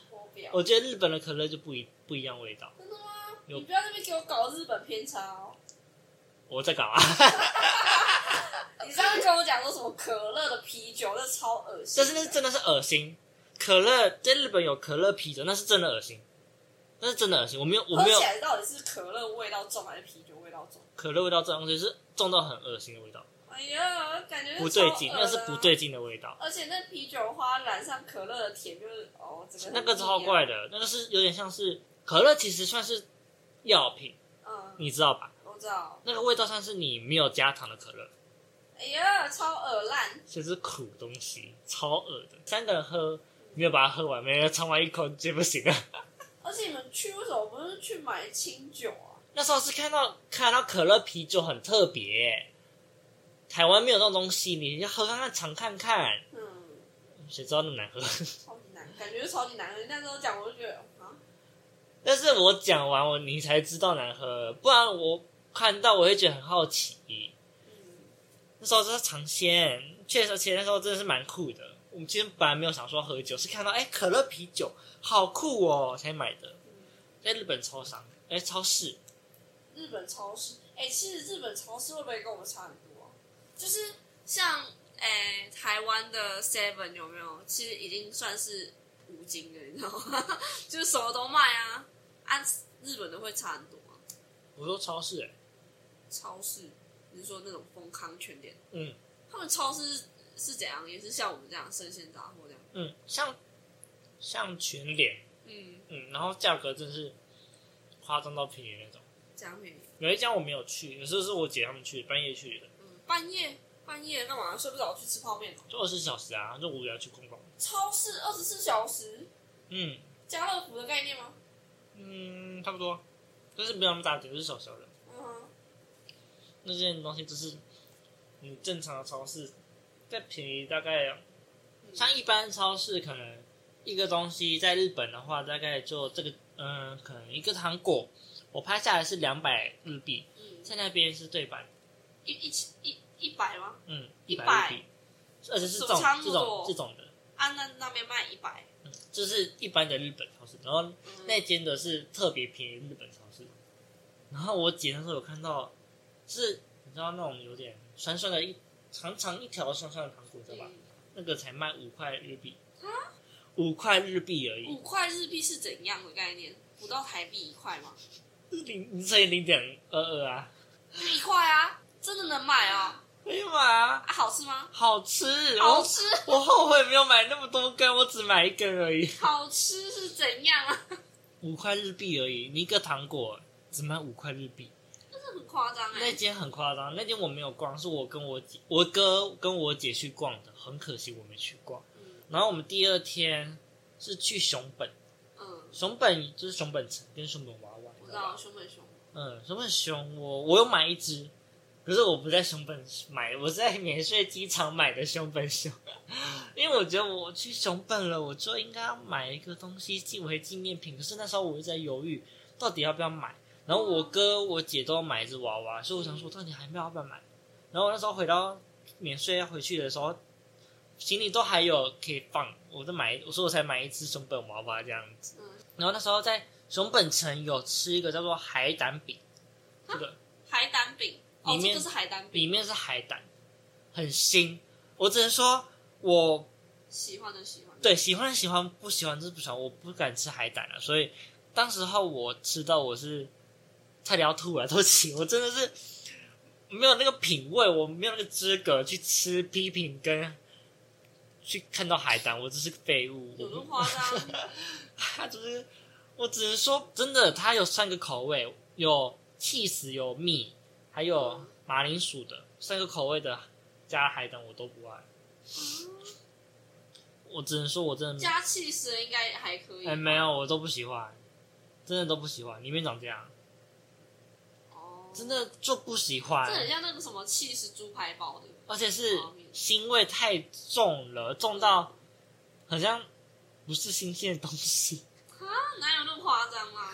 我不要。我觉得日本的可乐就不一不一样味道。真的吗？你不要在那边给我搞日本偏差哦。我在搞啊。(laughs) (laughs) 你上次跟我讲说什么可乐的啤酒，那超恶心。但是那是真的是恶心。可乐在日本有可乐啤酒，那是真的恶心。那是真的恶心，我没有，我没有。喝起来到底是可乐味道重还是啤酒味道重？可乐味道重，而且是重到很恶心的味道。哎呀，感觉、啊、不对劲，那是不对劲的味道。而且那啤酒花染上可乐的甜，就是哦，整个那个超怪的，那个是有点像是可乐，其实算是药品，嗯，你知道吧？我知道。那个味道像是你没有加糖的可乐。哎呀，超恶烂！这是苦东西，超恶的。三个人喝，没有把它喝完，没有尝完一口就不行了。(laughs) 而且你们去为什么不是去买清酒啊？那时候是看到看到可乐啤酒很特别，台湾没有这种东西，你要喝看看尝看看。嗯，谁知道那么难喝？(laughs) 超级难，感觉超级难喝。那时候讲我就觉得啊，但是我讲完我你才知道难喝，不然我看到我会觉得很好奇。嗯，那时候是尝鲜，确实，而且那时候真的是蛮酷的。我们今天本来没有想说喝酒，是看到哎可乐啤酒好酷哦才买的，在日本超商哎超市，日本超市哎其实日本超市会不会跟我们差很多啊？就是像哎台湾的 Seven 有没有？其实已经算是五金了，你知道吗？就是什么都卖啊，按日本的会差很多吗？我说超市哎，超市你是说那种丰康全联？嗯，他们超市是怎样？也是像我们这样生鲜杂货这样？嗯，像像全联，嗯嗯，然后价格真是夸张到便宜那种。这样便宜？有一家我没有去，有时候是我姐他们去，半夜去的。嗯，半夜半夜那晚上睡不着去吃泡面？就二十四小时啊，就无聊去逛逛。超市二十四小时？嗯，家乐福的概念吗？嗯，差不多，但是没有那么大点，就是小小的。那件东西就是你正常的超市再便宜大概，像一般超市可能一个东西在日本的话，大概就这个嗯，可能一个糖果我拍下来是两百日币，嗯，在那边是对版，一一一一百吗？嗯，一百日币，而且是这种这种这种的。啊，那那边卖一百。就是一般的日本超市，然后那间的是特别便宜日本超市。然后我姐那时候有看到，是你知道那种有点酸酸的一长长一条酸酸的糖果，对吧？那个才卖五块日币啊，五块日币而已。五块日币是怎样的概念？不到台币一块吗？零，你乘以零点二二啊，一块啊，真的能买啊？可以买啊！好吃吗？好吃，好吃。我后悔没有买那么多根，我只买一根而已。好吃是怎样啊？五块日币而已，你一个糖果只卖五块日币，夸张哎。那间很夸张，那间我没有逛，是我跟我姐、我哥跟我姐去逛的，很可惜我没去逛。嗯。然后我们第二天是去熊本，嗯，熊本就是熊本城跟熊本娃娃，我知道熊本熊。嗯，熊本熊，我我有买一只。可是我不在熊本买，我在免税机场买的熊本熊，(laughs) 因为我觉得我去熊本了，我就应该要买一个东西寄回纪念品。可是那时候我就在犹豫，到底要不要买。然后我哥、我姐都买一只娃娃，所以我想说，到底还没有要不要买。然后我那时候回到免税要回去的时候，行李都还有可以放，我就买，我说我才买一只熊本娃娃这样子。然后那时候在熊本城有吃一个叫做海胆饼，这个海胆饼。里面、哦、是海胆，里面是海胆，很腥。我只能说，我喜欢的喜欢，对喜欢的喜欢，不喜欢就是不喜欢。我不敢吃海胆了，所以当时候我吃到我是差点要吐了，对不起，我真的是没有那个品味，我没有那个资格去吃批评跟去看到海胆，我只是废物。有那么夸张？(laughs) 他就是，我只能说，真的，它有三个口味，有 cheese，，有蜜。还有马铃薯的三个口味的加海胆我都不爱，嗯、我只能说我真的加起司应该还可以。哎，没有，我都不喜欢，真的都不喜欢。里面长这样，哦，真的就不喜欢。这很像那个什么起司猪排包的，而且是腥味太重了，重到好像不是新鲜的东西。啊，哪有那么夸张啊？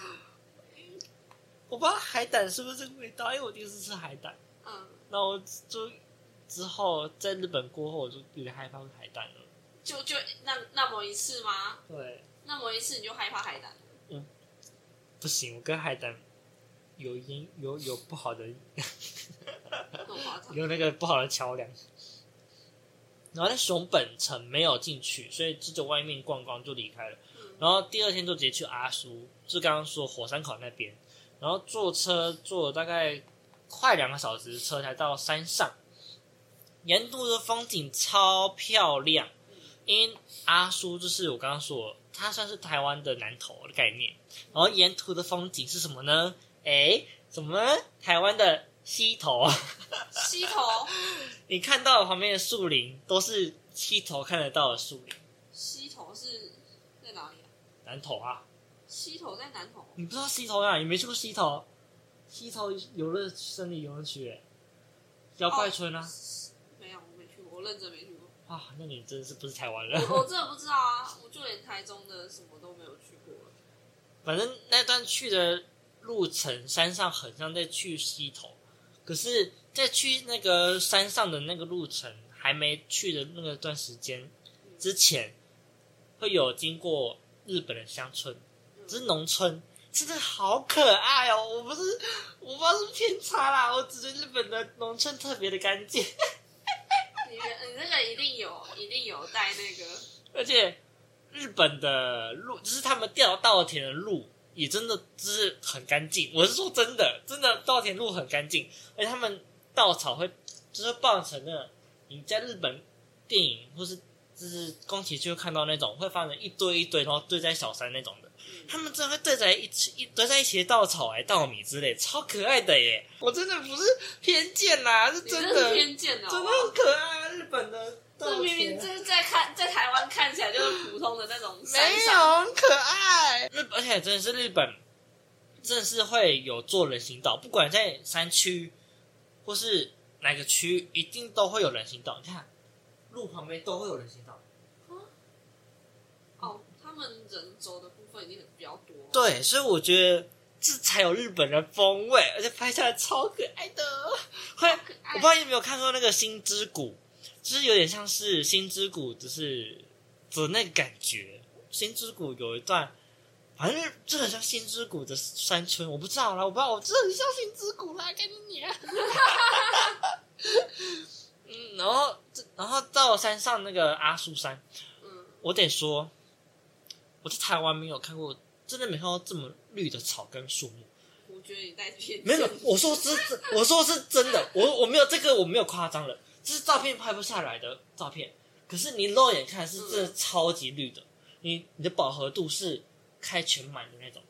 我不知道海胆是不是这个味道，因为我第一次吃海胆。嗯，那我就之后在日本过后，我就有点害怕海胆了。就就那那么一次吗？对，那么一次你就害怕海胆？嗯，不行，我跟海胆有因有有不好的，有那个不好的桥梁。然后在熊本城没有进去，所以就在外面逛逛就离开了。嗯，然后第二天就直接去阿苏，就刚刚说火山口那边。然后坐车坐了大概快两个小时车才到山上，沿途的风景超漂亮。因为阿苏就是我刚刚说，它算是台湾的南投的概念。然后沿途的风景是什么呢？哎，怎么呢？台湾的溪头。溪头？(laughs) 你看到旁边的树林都是溪头看得到的树林。溪头是在哪里啊？南投啊。溪头在南投，你不知道溪头啊？你没去过溪头？溪头游乐森林游乐区，哎，妖怪村啊？没有，我没去过，我认真没去过。啊，那你真的是不是台湾人？我，我真的不知道啊，我就连台中的什么都没有去过。反正那段去的路程，山上很像在去溪头，可是，在去那个山上的那个路程还没去的那个段时间之前，会有经过日本的乡村。这是农村，真的好可爱哦！我不是，我不知道是偏差啦，我只觉得日本的农村特别的干净。你你那个一定有，一定有带那个。而且日本的路，就是他们掉稻田的路，也真的就是很干净。我是说真的，真的稻田路很干净，而且他们稻草会就是放成那个，你在日本电影或是就是宫崎骏看到那种会放成一堆一堆，然后堆在小山那种的，他们真的会堆在一起，一堆在一起的稻草哎，稻米之类，超可爱的耶！我真的不是偏见啦，是真的，偏见哦，真的很可爱啊！日本的，这明明就是在看在台湾看起来就是普通的那种，没有很可爱，日本而且真的是日本。真的是会有做人行道，不管在山区或是哪个区，一定都会有人行道。你看，路旁边都会有人行道。哦，他们人走的部分一定比较多。对，所以我觉得这才有日本的风味，而且拍下来超可爱的。会，我不知道你有没有看过那个《星之谷》，就是有点像是《心之谷》，只是的那个感觉。《心之谷》有一段。反正就很像心之谷的山村，我不知道啦，我不知道，我真的很像心之谷啦，赶紧你啊！嗯，然后，然后到山上那个阿苏山，嗯，我得说，我在台湾没有看过，真的没看到这么绿的草跟树木。我觉得你在骗。没有，我说是，我说是真的，我我没有这个，我没有夸张了，这是照片拍不下来的照片。可是你肉眼看是真的超级绿的，你你的饱和度是。开全满的那种，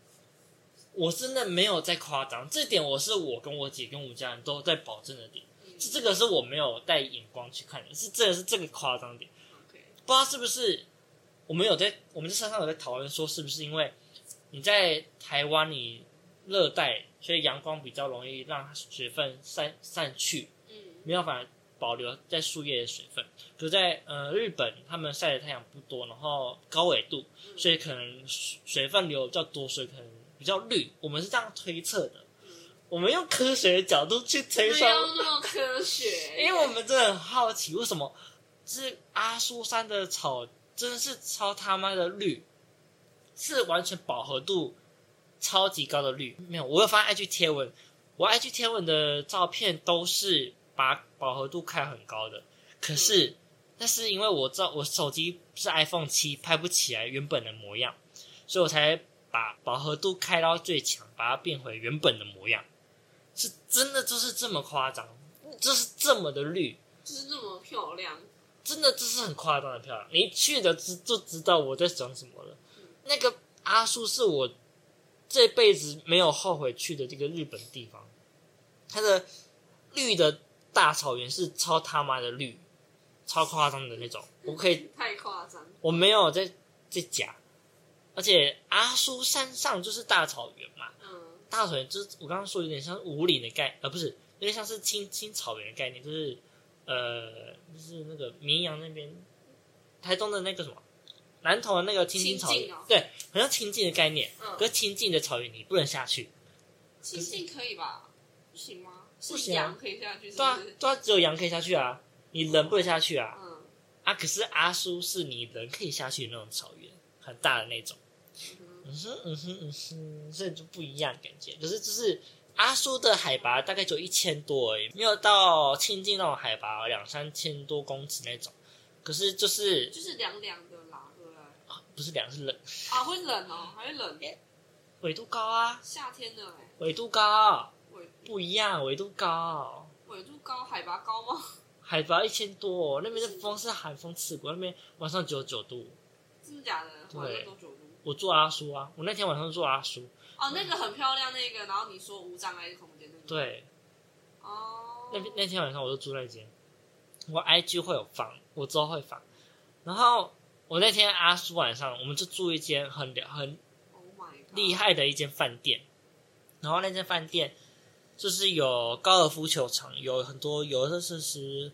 我真的没有在夸张，这点我是我跟我姐跟我们家人都在保证的点，是这个是我没有带眼光去看的，是这个是这个夸张点。不知道是不是我们有在我们在山上有在讨论说，是不是因为你在台湾你热带，所以阳光比较容易让水分散散去，嗯，没有办法保留在树叶的水分。可在呃日本，他们晒的太阳不多，然后高纬度。所以可能水分流比较多，所以可能比较绿。我们是这样推测的。嗯、我们用科学的角度去推测。没有那么科学。因为我们真的很好奇，为什么是阿苏山的草真的是超他妈的绿，是完全饱和度超级高的绿。没有，我有发 IG 贴文，我 IG 贴文的照片都是把饱和度开很高的，可是。那是因为我知道我手机是 iPhone 七，拍不起来原本的模样，所以我才把饱和度开到最强，把它变回原本的模样。是真的就是这么夸张，就是这么的绿，就是这么漂亮，真的就是很夸张的漂亮。你去的知就知道我在讲什么了。嗯、那个阿叔是我这辈子没有后悔去的这个日本地方，它的绿的大草原是超他妈的绿。超夸张的那种，我可以太夸张，我没有在在假，而且阿苏山上就是大草原嘛，嗯，大草原就是我刚刚说有点像五岭的概，呃，不是，有点像是青青草原的概念，就是呃，就是那个绵阳那边，台东的那个什么，南投的那个青青草原，哦、对，好像清境的概念，嗯，可是清境的草原你不能下去，清境可以吧？不行吗？不行，羊可以下去是不是？对啊，对啊，只有羊可以下去啊。你人不能下去啊！嗯、啊，可是阿叔是你人可以下去的那种草原，很大的那种。嗯哼，嗯哼，嗯哼，所以就不一样感觉。可是就是阿叔的海拔大概就一千多而已，没有到亲近那种海拔两三千多公尺那种。可是就是就是凉凉的啦，对不对？不是凉，是冷啊，会冷哦，还会冷。纬度高啊，夏天的哎，纬度高，不一样，纬度高，纬度高，海拔高吗？海拔一千多，哦，那边的风是寒风刺骨，那边晚上九九度，真的假的？对，我住阿叔啊，我那天晚上住阿叔。哦，那个很漂亮，那个，然后你说无障碍空间，对。哦。那那天晚上我就住那间，我 IG 会有房，我之后会放。然后我那天阿叔晚上，我们就住一间很很厉害的一间饭店，然后那间饭店。就是有高尔夫球场，有很多游乐设施，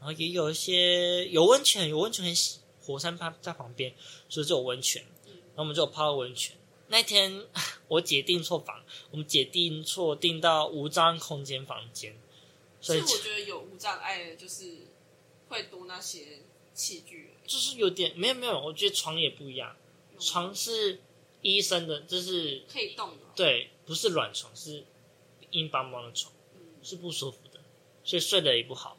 然后也有一些有温泉，有温泉很火山趴在旁边，所以就有温泉。然后我们就有泡温泉。那天我姐订错房，我们姐订错订到无障碍空间房间。所以我觉得有无障碍的就是会多那些器具，就是有点没有没有，我觉得床也不一样，床是医生的，就是可以动的，对，不是软床是。硬邦邦的床是不舒服的，所以睡得也不好。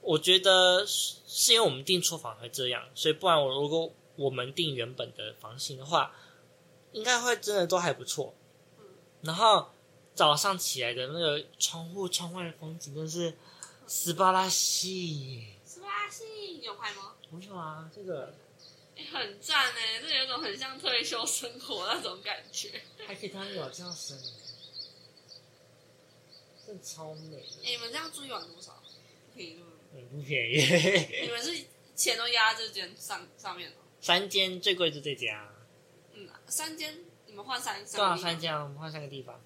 我觉得是因为我们订错房会这样，所以不然我如果我们订原本的房型的话，应该会真的都还不错。然后早上起来的那个窗户窗外的风景，真是斯巴拉西。斯巴拉西，你有拍吗？我有啊，这个。欸、很赞哎，这有种很像退休生活那种感觉。还可以看到有这样生，真超美的。哎、欸，你们这样住一晚多少？不便宜吗？嗯，不便宜。(laughs) 你们是钱都压这间上上面了？三间最贵就这家。嗯，三间你们换三对啊，三间我们换三个地方。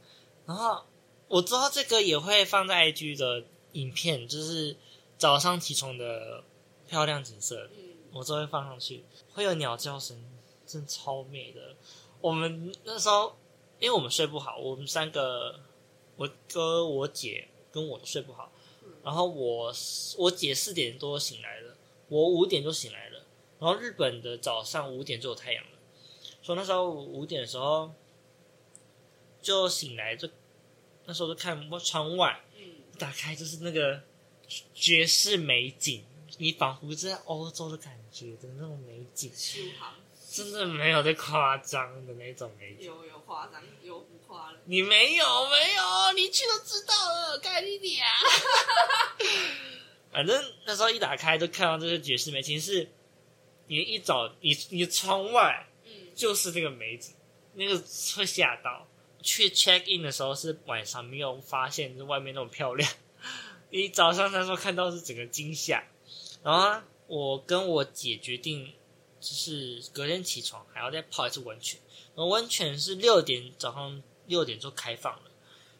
然后我知道这个也会放在 IG 的影片，就是早上起床的漂亮景色，嗯、我都会放上去。会有鸟叫声，真的超美的。我们那时候，因为我们睡不好，我们三个，我哥、我姐跟我都睡不好。然后我我姐四点多醒来了，我五点就醒来了。然后日本的早上五点就有太阳了，所以那时候五点的时候就醒来，就那时候就看窗外，打开就是那个绝世美景。你仿佛在欧洲的感觉的那种美景，真的没有在夸张的那种美景。有有夸张，有你没有没有，你去都知道了，盖莉莉啊！(laughs) 反正那时候一打开就看到这些绝世美景，是你一早你你窗外，嗯，就是那个美景，嗯、那个会吓到。去 check in 的时候是晚上，没有发现外面那么漂亮。(laughs) 你早上那时候看到是整个惊吓。然后我跟我姐决定，就是隔天起床还要再泡一次温泉。然后温泉是六点早上六点就开放了，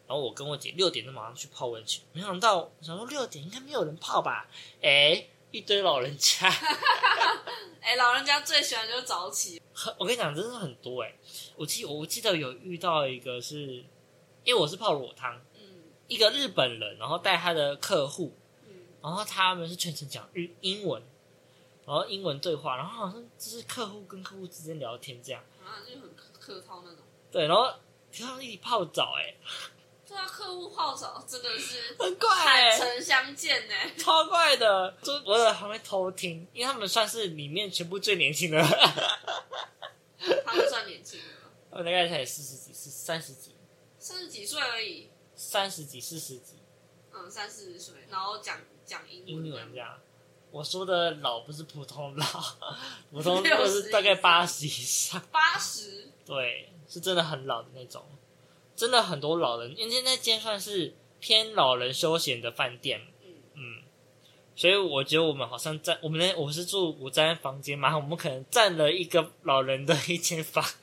然后我跟我姐六点就马上去泡温泉。没想到想说六点应该没有人泡吧？哎，一堆老人家。(laughs) 哎，老人家最喜欢就是早起。我跟你讲，真的很多哎。我记我记得有遇到一个是，因为我是泡裸汤，嗯，一个日本人，然后带他的客户。然后他们是全程讲日英文，然后英文对话，然后好像就是客户跟客户之间聊天这样，啊，就很客套那种。对，然后他们一起泡澡，哎，对啊，客户泡澡真的是 (laughs) 很怪，坦诚相见呢，超怪的。就我在旁边偷听，因为他们算是里面全部最年轻的，(laughs) 他们算年轻的，他们大概才四十几、四三十几，三十几岁而已，三十几、四十几，嗯，三四十岁，然后讲。讲英文，这样。我说的老不是普通老，(laughs) 普通就是大概八十以上。八十？对，是真的很老的那种。真的很多老人，因为那间算是偏老人休闲的饭店。嗯嗯。所以我觉得我们好像占我们那我是住五间房间嘛，我们可能占了一个老人的一间房。(laughs)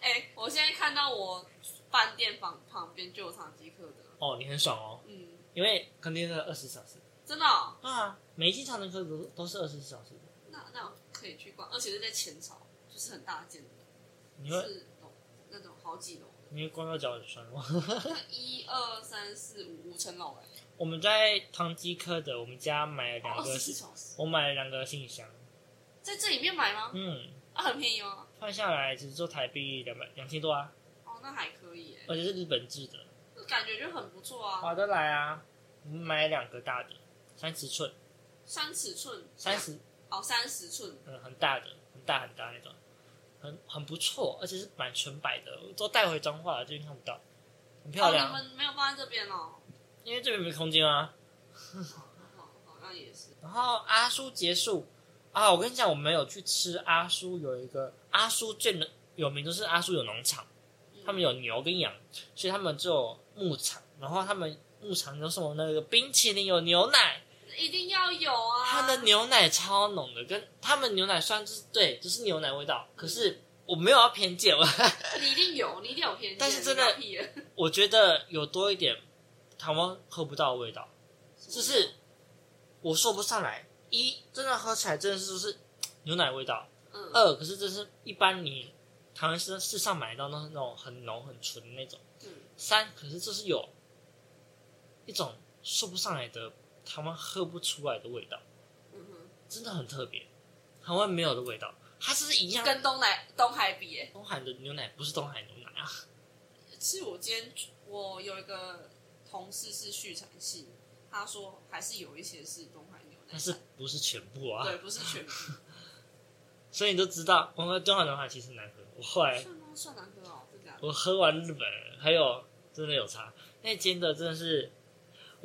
哎、欸，我现在看到我饭店房旁边就有唐吉客的。哦，你很爽哦。嗯。因为肯定是二十四小时，真的、哦？啊，每一间长城客都都是二十四小时的。那那可以去逛，而且是在前朝，就是很大间的，你会是那种好几楼。你会光到脚很酸吗？(laughs) 一二三四五五层楼哎。我们在唐吉诃德，我们家买了两个，哦、我买了两个行李箱，在这里面买吗？嗯，啊，很便宜吗？换下来只是做台币两百两千多啊。哦，那还可以哎，而且是日本制的。感觉就很不错啊！划得来啊！我们买两个大的，三十寸，三尺寸，三十哦，三十寸，嗯，很大的，很大很大那种，很很不错，而且是蛮纯白的，都带回彰化了，这边看不到，很漂亮。哦、你们没有放在这边哦？因为这边没空间啊。好，好像也是。然后阿叔结束啊！我跟你讲，我们有去吃阿叔，有一个阿叔最有名，就是阿叔有农场。他们有牛跟羊，所以他们就有牧场。然后他们牧场有什么那个冰淇淋，有牛奶，一定要有啊！他的牛奶超浓的，跟他们牛奶算是对，就是牛奶味道。可是我没有要偏见，我 (laughs) 你一定有，你一定有偏见。但是真的，我觉得有多一点台湾喝不到的味道，就是我说不上来。一真的喝起来真的是就是牛奶味道，嗯。二可是这是一般你。台湾市市上买到那那种很浓很纯的那种。嗯。三，可是这是有一种说不上来的台湾喝不出来的味道。嗯哼。真的很特别，台湾没有的味道。它是一样。跟东南东海比，东海的牛奶不是东海牛奶啊。其实我今天我有一个同事是畜产系，他说还是有一些是东海牛奶，但是不是全部啊？对，不是全部。(laughs) 所以你都知道，我们东海牛奶其实难喝。我后来算吗？算难喝哦，真的我喝完日本还有真的有差，那间的真的是，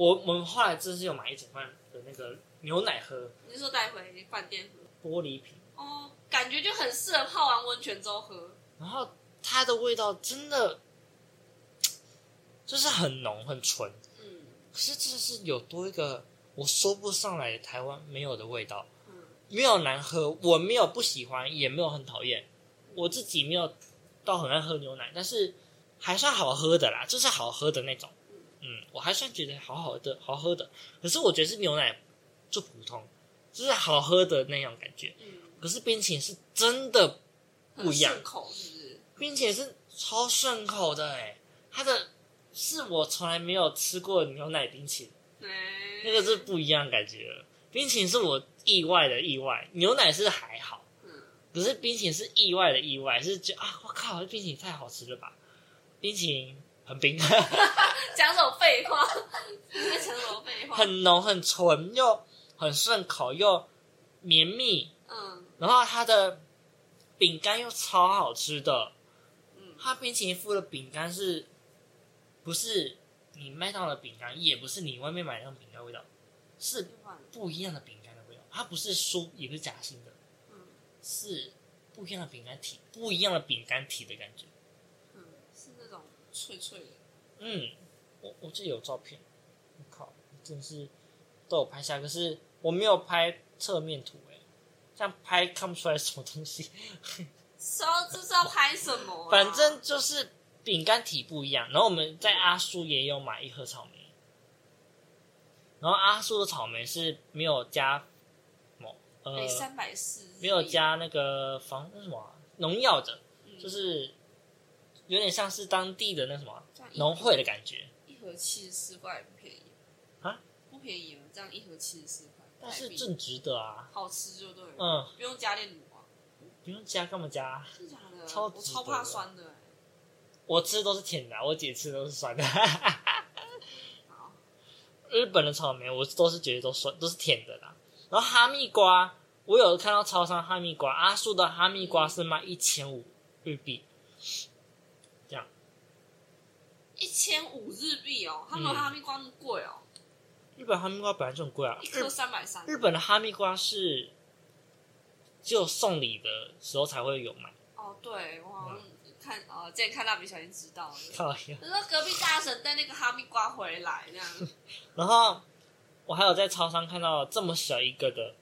我我们后来真是有买一整罐的那个牛奶喝。你是说带回饭店喝？玻璃瓶哦，感觉就很适合泡完温泉之后喝。然后它的味道真的就是很浓很纯，嗯，可是这是有多一个我说不上来台湾没有的味道，嗯，没有难喝，我没有不喜欢，也没有很讨厌，我自己没有到很爱喝牛奶，但是还算好喝的啦，就是好喝的那种，嗯，我还算觉得好好的好喝的，可是我觉得是牛奶就普通，就是好喝的那种感觉，嗯，可是冰淇淋是真的不一样，顺口是不是？冰淇淋是超顺口的哎，它的。是我从来没有吃过牛奶冰淇淋，欸、那个是不一样感觉了。冰淇淋是我意外的意外，牛奶是还好，嗯，可是冰淇淋是意外的意外，是觉得啊，我靠，这冰淇淋太好吃了吧？冰淇淋很冰，(laughs) 讲什么废话？讲什么废话？很浓很纯又很顺口又绵密，嗯，然后它的饼干又超好吃的，嗯，它冰淇淋附的饼干是。不是你麦当劳的饼干，也不是你外面买的那种饼干味道，是不一样的饼干的味道。它不是酥，也不是夹心的，嗯，是不一样的饼干体，不一样的饼干体的感觉。脆脆的。嗯，我我这里有照片，我靠，真是都有拍下，可是我没有拍侧面图，哎，这样拍看不出来什么东西。说这是要拍什么啊？(laughs) 反正就是。饼干体不一样，然后我们在阿叔也有买一盒草莓，然后阿叔的草莓是没有加呃三百四，没有加那个防那什么啊、农药的，嗯、就是有点像是当地的那什么农会的感觉。一盒七十四块不便宜啊，不便宜了，这样一盒七十四块，但是正值得啊，好吃就对了，嗯，不用加炼乳啊，不用加干嘛加？真的假的？超我超怕酸的。我吃的都是甜的，我姐吃的都是酸的。(laughs) 日本的草莓我都是觉得都酸，都是甜的啦。然后哈密瓜，我有看到超商哈密瓜，阿树的哈密瓜是卖一千五日币，这样。一千五日币哦，他们哈密瓜那么贵哦。日本哈密瓜本来就很贵啊，一颗三百三。日本的哈密瓜是只有送礼的时候才会有卖。哦，对，我好像。看哦，之前看蜡笔小新知道了，讨厌。他说隔壁大婶带那个哈密瓜回来，那样。(laughs) 然后我还有在超商看到这么小一个的，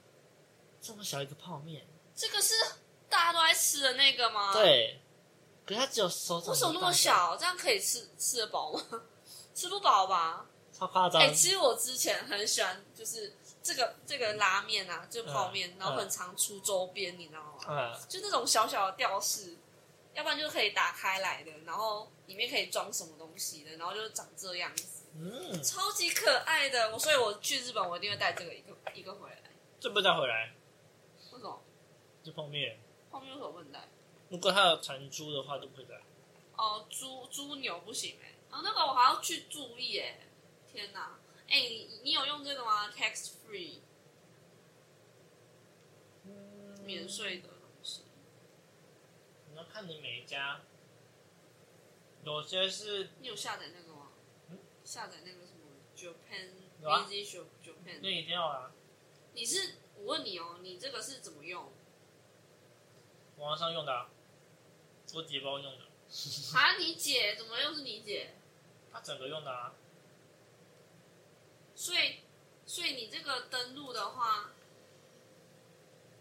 这么小一个泡面。这个是大家都爱吃的那个吗？对。可是它只有手掌。为什么那么小？这样可以吃吃得饱吗？(laughs) 吃不饱吧？超夸张。哎、欸，其实我之前很喜欢，就是这个这个拉面啊，就泡面，嗯、然后很常出周边，嗯、你知道吗？嗯。就那种小小的吊饰。要不然就可以打开来的，然后里面可以装什么东西的，然后就长这样子，嗯，超级可爱的。我所以，我去日本我一定会带这个一个一个回来。这不带回来？为什么？这泡面。泡面有什么不能带？如果他有产猪的话，都不会带。哦，猪猪牛不行哎。哦，那个我还要去注意哎。天哪！哎，你你有用这个吗？Tax free，免税的东西。你要。看你每一家，有些是。你有下载那个吗？嗯。下载那个什么 Japan 有啊 Easy Shop Japan。那一定要啊。你是我问你哦，你这个是怎么用？网上用的啊。我姐帮我用的。(laughs) 啊，你姐怎么又是你姐？她整个用的啊。所以，所以你这个登录的话，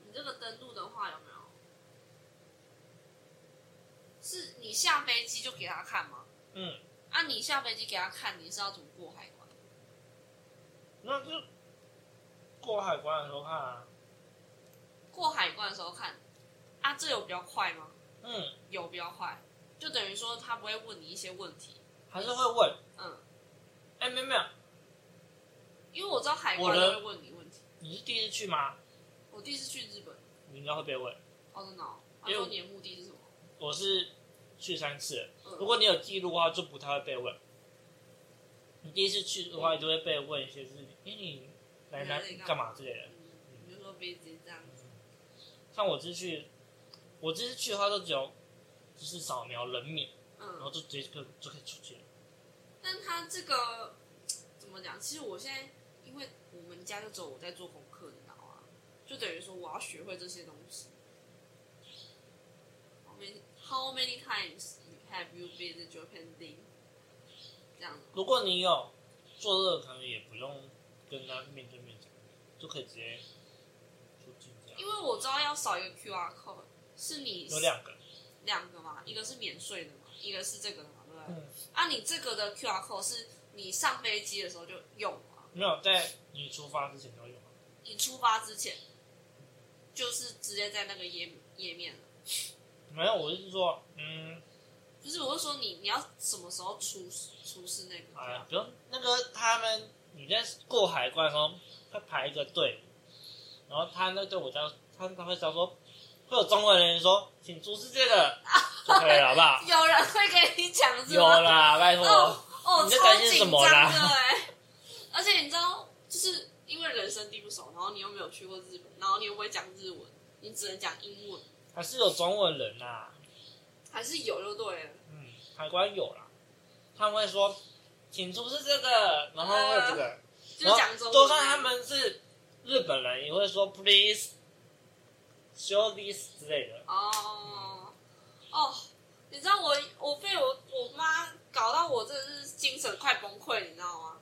你这个登录的话有没有？是你下飞机就给他看吗？嗯，啊，你下飞机给他看，你是要怎么过海关？那就过海关的时候看啊。过海关的时候看，啊，这有比较快吗？嗯，有比较坏，就等于说他不会问你一些问题，还是会问？嗯，哎、欸，没有没有，因为我知道海关都会问你问题。你是第一次去吗？我第一次去日本，你应该会被问。哦，真的？他说你的目的是什么？我是。去三次，如果你有记录的话，就不太会被问。你第一次去的话，就会被问一些事情，哎，你来来干嘛之类的。比如说飞机这样子。像我这次去，我这次去的话，都只有就是扫描人脸，嗯，然后就直接就就可以出去了。但他这个 (tsk) 怎么讲？其实我现在因为我们家就只有我在做功课，你知道吗？就等于说我要学会这些东西。How many How many times have you been to Japan? 这样。如果你有做这个，可能也不用跟他面对面讲，就可以直接出境。因为我知道要扫一个 QR code，是你有两个，两个嘛，一个是免税的嘛，一个是这个的嘛，对不对？嗯。啊，你这个的 QR code 是你上飞机的时候就用吗？没有，在你出发之前就用。你出发之前，就是直接在那个页页面了。没有，我是说，嗯，不是，我是说你你要什么时候出出示那个？哎呀，不用，那个他们你在过海关的时候会排一个队。然后他那对我叫他他会叫说，会有中文人说，请出示这个就可以了，好不好？有人会跟你讲是吗？有啦，拜托。哦，哦你在担心什么啦？对。而且你知道，就是因为人生地不熟，然后你又没有去过日本，然后你又不会讲日文，你只能讲英文。还是有中文人呐、啊？还是有就对了。嗯，海关有啦，他们会说，请出示这个，然后会这个，呃、就讲中文。就算他们是。日本人也会说 “please show this” 之类的。哦哦，你知道我我被我我妈搞到我真的是精神快崩溃，你知道吗？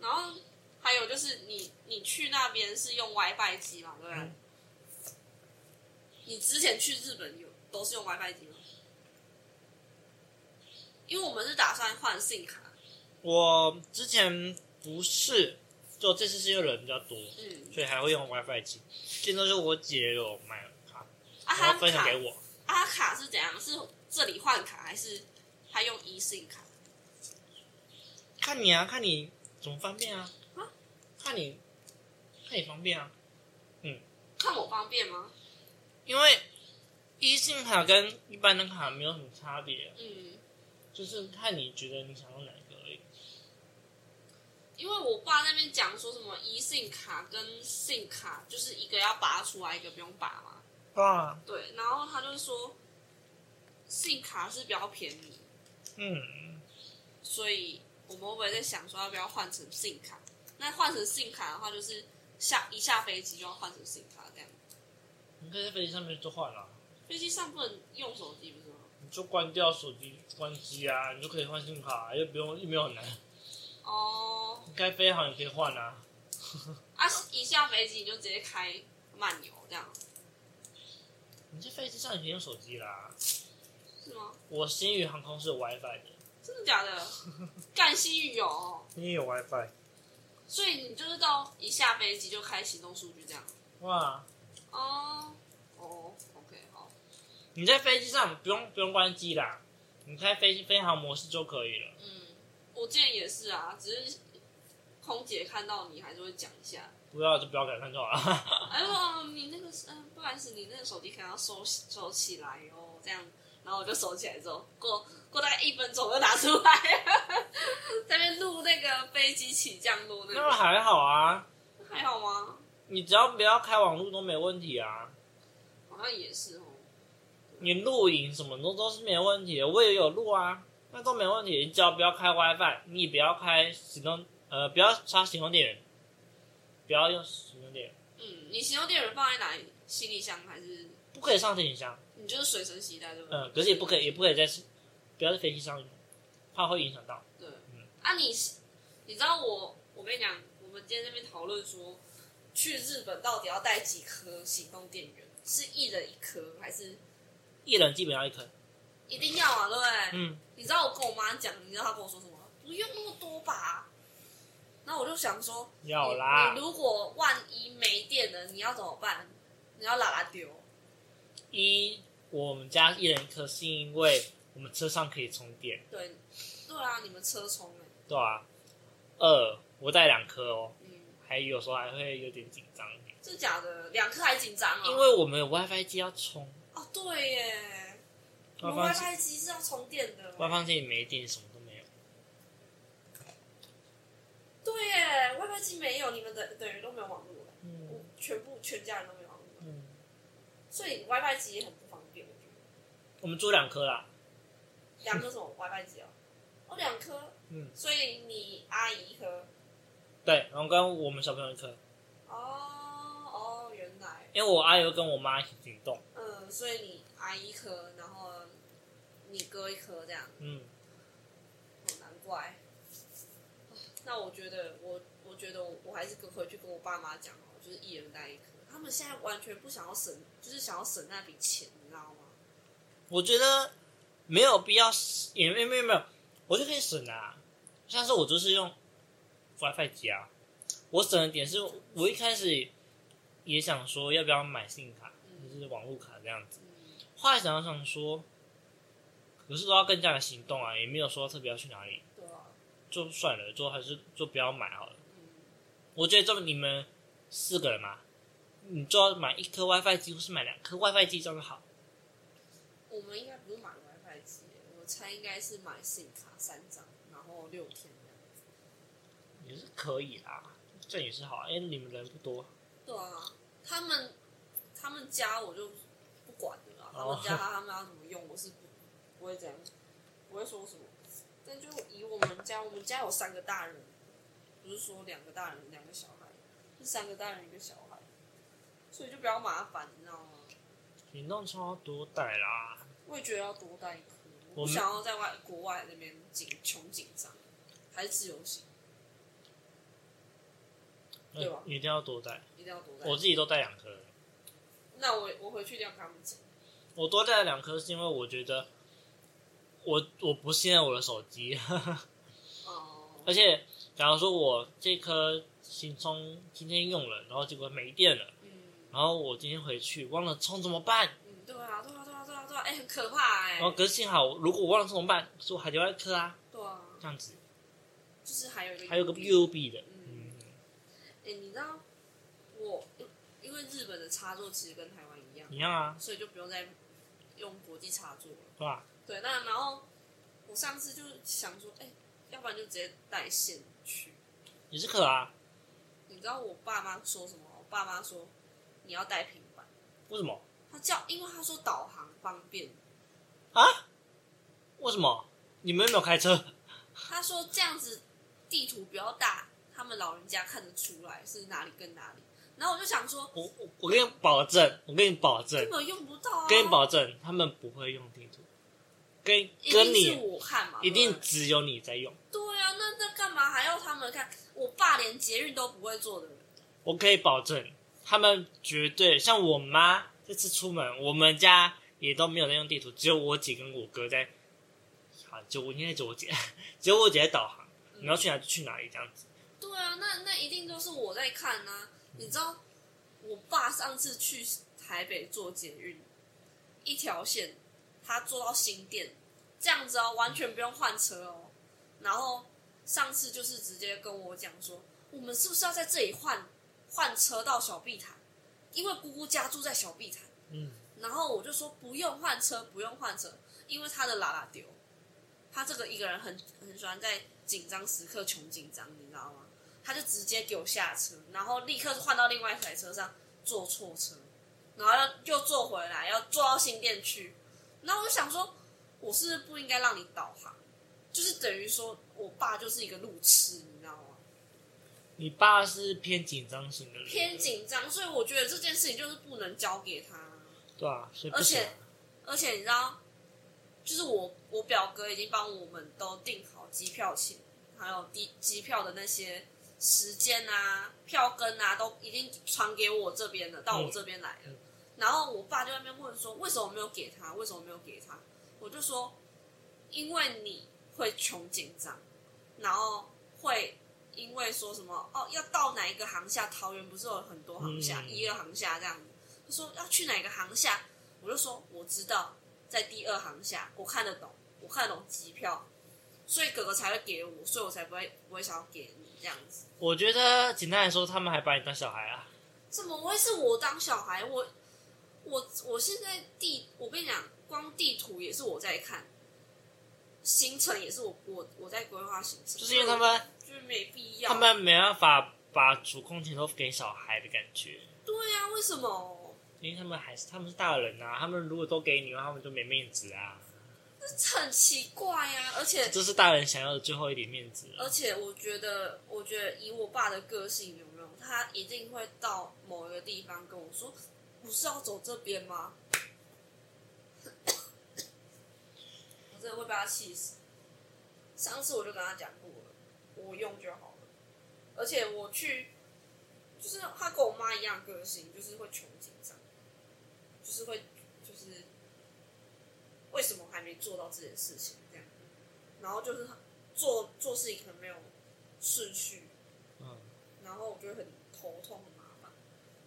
然后还有就是你你去那边是用 WiFi 机嘛，对不对？嗯、你之前去日本有都是用 WiFi 机吗？因为我们是打算换 SIM 卡。我之前不是。就这次是因为人比较多，嗯，所以还会用 WiFi 机。现在是我姐有买卡，啊，然后分享给我。啊，卡是怎样？是这里换卡，还是他用 eSIM 卡？看你啊，看你怎么方便啊。啊？看你，看你方便啊。嗯。看我方便吗？因为 eSIM 卡跟一般的卡没有什么差别。嗯。就是看你觉得你想用哪。因为我爸那边讲说什么 eSIM 卡跟 SIM 卡，就是一个要拔出来，一个不用拔嘛。啊。对，然后他就说，SIM 卡是比较便宜。嗯。所以我们会不会在想说，要不要换成 SIM 卡？那换成 SIM 卡的话，就是下一下飞机就要换成 SIM 卡这样。你可以在飞机上面就换了。飞机上不能用手机，不是吗？你就关掉手机，关机啊，你就可以换 SIM 卡，又不用，又没有很难。哦，该飞航你可以换啊。啊，一下飞机你就直接开漫游这样。你在飞机上也可以用手机啦。是吗？我新宇航空是有 WiFi 的。真的假的？(laughs) 干新宇有。星宇有 WiFi。所以你就是到一下飞机就开行动数据这样。哇。哦。哦，OK，好。你在飞机上不用不用关机啦，你开飞机飞行模式就可以了。嗯。我见也是啊，只是空姐看到你还是会讲一下。不要就不要给他看到了。(laughs) 哎呦，你那个是嗯，不好意思，你那个手机可能要收收起来哦，这样。然后我就收起来之后，过过大概一分钟就拿出来，(laughs) 在那边录那个飞机起降落那个。那还好啊。还好吗？你只要不要开网络都没问题啊。好像也是哦。你录影什么都都是没问题的，我也有录啊。那都没问题，你只要不要开 WiFi，你也不要开行动，呃，不要插行动电源，不要用行动电源。嗯，你行动电源放在哪里？行李箱还是？不可以上行李箱。你就是随身携带，对不对？嗯，可是也不可以，也不可以在，不要在飞机上用，怕会影响到。对，嗯。啊你，你你知道我，我跟你讲，我们今天这边讨论说，去日本到底要带几颗行动电源？是一人一颗，还是？一人基本要一颗。一定要啊，对不对？嗯。你知道我跟我妈讲，你知道她跟我说什么？不用那么多吧。那我就想说，要啦。你如果万一没电了，你要怎么办？你要哪来丢？一，我们家一人一颗，是因为我们车上可以充电。对，对啊，你们车充哎。对啊。二，我带两颗哦。嗯。还有时候还会有点紧张。是假的？两颗还紧张啊？因为我们有 WiFi 机要充。哦，对耶。WiFi 机是要充电的，WiFi 机没电，什么都没有。对耶，WiFi 机没有，你们等等于都没有网络了。嗯，全部全家人都没有网络。嗯，所以 WiFi 机也很不方便，我觉得。我们租两颗啦。两颗什么 WiFi 机哦？(laughs) 哦，两颗。嗯。所以你阿姨一颗。对，然后跟我们小朋友一颗。哦哦，原来。因为我阿姨跟我妈一起行动。嗯，所以你阿姨一颗，然后你割一颗这样。嗯。哦，难怪。那我觉得，我我觉得我我还是跟回去跟我爸妈讲哦，就是一人带一颗。他们现在完全不想要省，就是想要省那笔钱，你知道吗？我觉得没有必要，也没有没有没有，我就可以省啊。像是我就是用 WiFi 机啊，我省的点是我一开始也想说要不要买信用卡，就是网络卡这样子。后来想想说，可是都要更加的行动啊，也没有说特别要去哪里。就算了，就还是就不要买好了。嗯、我觉得这么你们四个人嘛，你就要买一颗 WiFi 机，或是买两颗 WiFi 机，这样就好。我们应该不是买 WiFi 机，我猜应该是买 SIM 卡三张，然后六天这样子。也是可以啦，这也是好，因为你们人不多。对啊，他们他们家我就不管了啦，他们家他们要怎么用，我是不不会这样，不会说什么。但就以我们家，我们家有三个大人，不是说两个大人两个小孩，是三个大人一个小孩，所以就比较麻烦，你知道吗？你弄超多带啦！我也觉得要多带一颗，我不想要在外国外那边紧穷紧张，还是自由行，对吧？一定要多带，一定要多带。我自己都带两颗。那我我回去一定要跟他们讲。我多带了两颗，是因为我觉得。我我不信任我的手机，(laughs) 哦，而且假如说我这颗新充今天用了，然后结果没电了，嗯，然后我今天回去忘了充怎么办？嗯，对啊，对啊，对啊，对啊，对啊，哎，很可怕哎。然后可是幸好，如果我忘了充怎么办？是我还留一颗啊，对啊，这样子，就是还有一个还有个 UB 的，嗯，哎，你知道我因为日本的插座其实跟台湾一样，一样啊，所以就不用再用国际插座了，对吧？对，那然后我上次就想说，哎，要不然就直接带线去，也是可啊。你知道我爸妈说什么？我爸妈说你要带平板。为什么？他叫，因为他说导航方便。啊？为什么？你们有没有开车？(laughs) 他说这样子地图比较大，他们老人家看得出来是哪里跟哪里。然后我就想说，我我我跟你保证，我跟你保证，根本用不到啊。跟你保证，他们不会用地图。跟跟你，嘛，一定只有你在用。对啊，那那干嘛还要他们看？我爸连捷运都不会坐的人。我可以保证，他们绝对像我妈这次出门，我们家也都没有在用地图，只有我姐跟我哥在。好，就我应该只有我姐，(laughs) 只有我姐在导航，嗯、你要去哪就去哪里这样子。对啊，那那一定都是我在看呐、啊。你知道，我爸上次去台北坐捷运，一条线。他坐到新店，这样子哦，完全不用换车哦。然后上次就是直接跟我讲说，我们是不是要在这里换换车到小碧潭？因为姑姑家住在小碧潭。嗯。然后我就说不用换车，不用换车，因为他的拉拉丢，他这个一个人很很喜欢在紧张时刻穷紧张，你知道吗？他就直接给我下车，然后立刻换到另外一台车上坐错车，然后又又坐回来，要坐到新店去。然后我就想说，我是不是不应该让你导航，就是等于说我爸就是一个路痴，你知道吗？你爸是偏紧张型的人，偏紧张，所以我觉得这件事情就是不能交给他。对啊，而且而且你知道，就是我我表哥已经帮我们都订好机票钱，还有机机票的那些时间啊、票根啊，都已经传给我这边了，到我这边来了。嗯然后我爸就在那边问说：“为什么没有给他？为什么没有给他？”我就说：“因为你会穷紧张，然后会因为说什么哦，要到哪一个航厦？桃园不是有很多航厦，嗯、一二航厦这样子。他说要去哪个航厦？我就说我知道，在第二航厦，我看得懂，我看得懂机票，所以哥哥才会给我，所以我才不会不会想要给你这样子。我觉得简单来说，他们还把你当小孩啊？怎么会是我当小孩？我。”我我现在地，我跟你讲，光地图也是我在看，行程也是我我我在规划行程，就是因为他们就是没必要，他们没办法把主控权都给小孩的感觉。对呀、啊，为什么？因为他们还是他们是大人啊，他们如果都给你的话，他们就没面子啊。这很奇怪呀、啊，而且这是大人想要的最后一点面子。而且我觉得，我觉得以我爸的个性，有没有？他一定会到某一个地方跟我说：“不是要走这边吗？” (coughs) 我真的会被他气死。上次我就跟他讲过了，我用就好了。而且我去，就是他跟我妈一样个性，就是会穷紧张，就是会就是。为什么还没做到这件事情？这样，然后就是做做事情可能没有顺序，嗯，然后我觉得很头痛、很麻烦。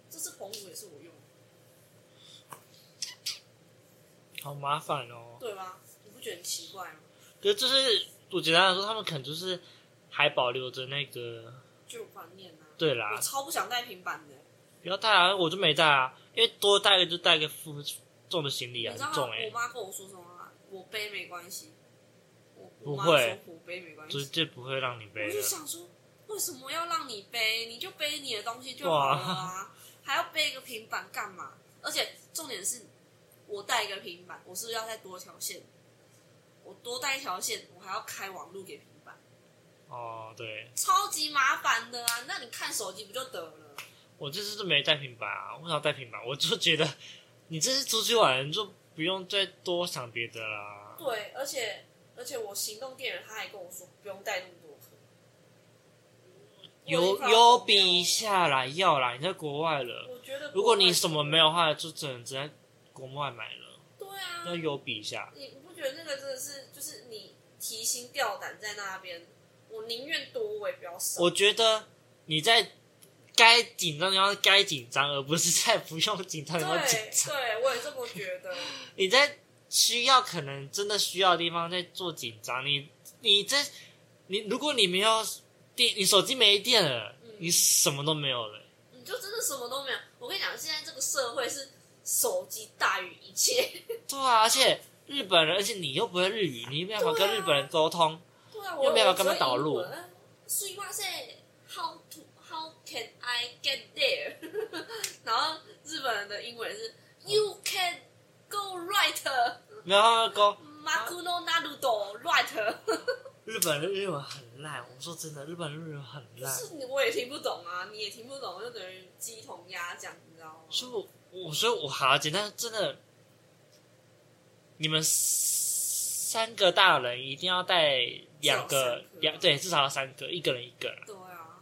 这次澎湖也是我用的，好麻烦哦，对吗？你不觉得很奇怪吗？可是就是我简单来说，他们可能就是还保留着那个旧观念啊。对啦，我超不想带平板的，不要带啊！我就没带啊，因为多带一个就带个负。重的行李啊，你知道重哎、欸！我妈跟我说什么吗？我背没关系，我不会，我背没关系，绝对不会让你背。我就想说，为什么要让你背？你就背你的东西就好了啊，还要背一个平板干嘛？而且重点是，我带一个平板，我是不是要再多条线？我多带一条线，我还要开网路给平板。哦，对，超级麻烦的啊！那你看手机不就得了？我这次都没带平板啊，为啥要带平板？我就觉得。你这次出去玩，你就不用再多想别的啦。对，而且而且我行动电源他还跟我说不用带那么多颗。有有比下来要啦，你在国外了。我觉得，如果你什么没有的话，就只能只在国外买了。对啊，要有比一下。你不觉得那个真的是就是你提心吊胆在那边？我宁愿多，我也不要少。我觉得你在。该紧张的地方该紧张，而不是在不用紧张的地方紧张。对，我也这么觉得。(laughs) 你在需要可能真的需要的地方在做紧张，你你在你如果你没有电，你手机没电了，嗯，你什么都没有了，你就真的什么都没有。我跟你讲，现在这个社会是手机大于一切。对啊，而且日本人，而且你又不会日语，你没办法跟日本人沟通，对啊，又没办法跟他们导入。how to how。Can I get there？然后日本人的英文是 You can go right。然后 go Maku no naruto right。日本人日文很烂，我说真的，日本人日文很烂。是，我也听不懂啊，你也听不懂，就等于鸡同鸭讲，你知道吗？所以我，我所以我好简单，真的，你们三个大人一定要带两个，两对，至少要三个，一个人一个。对啊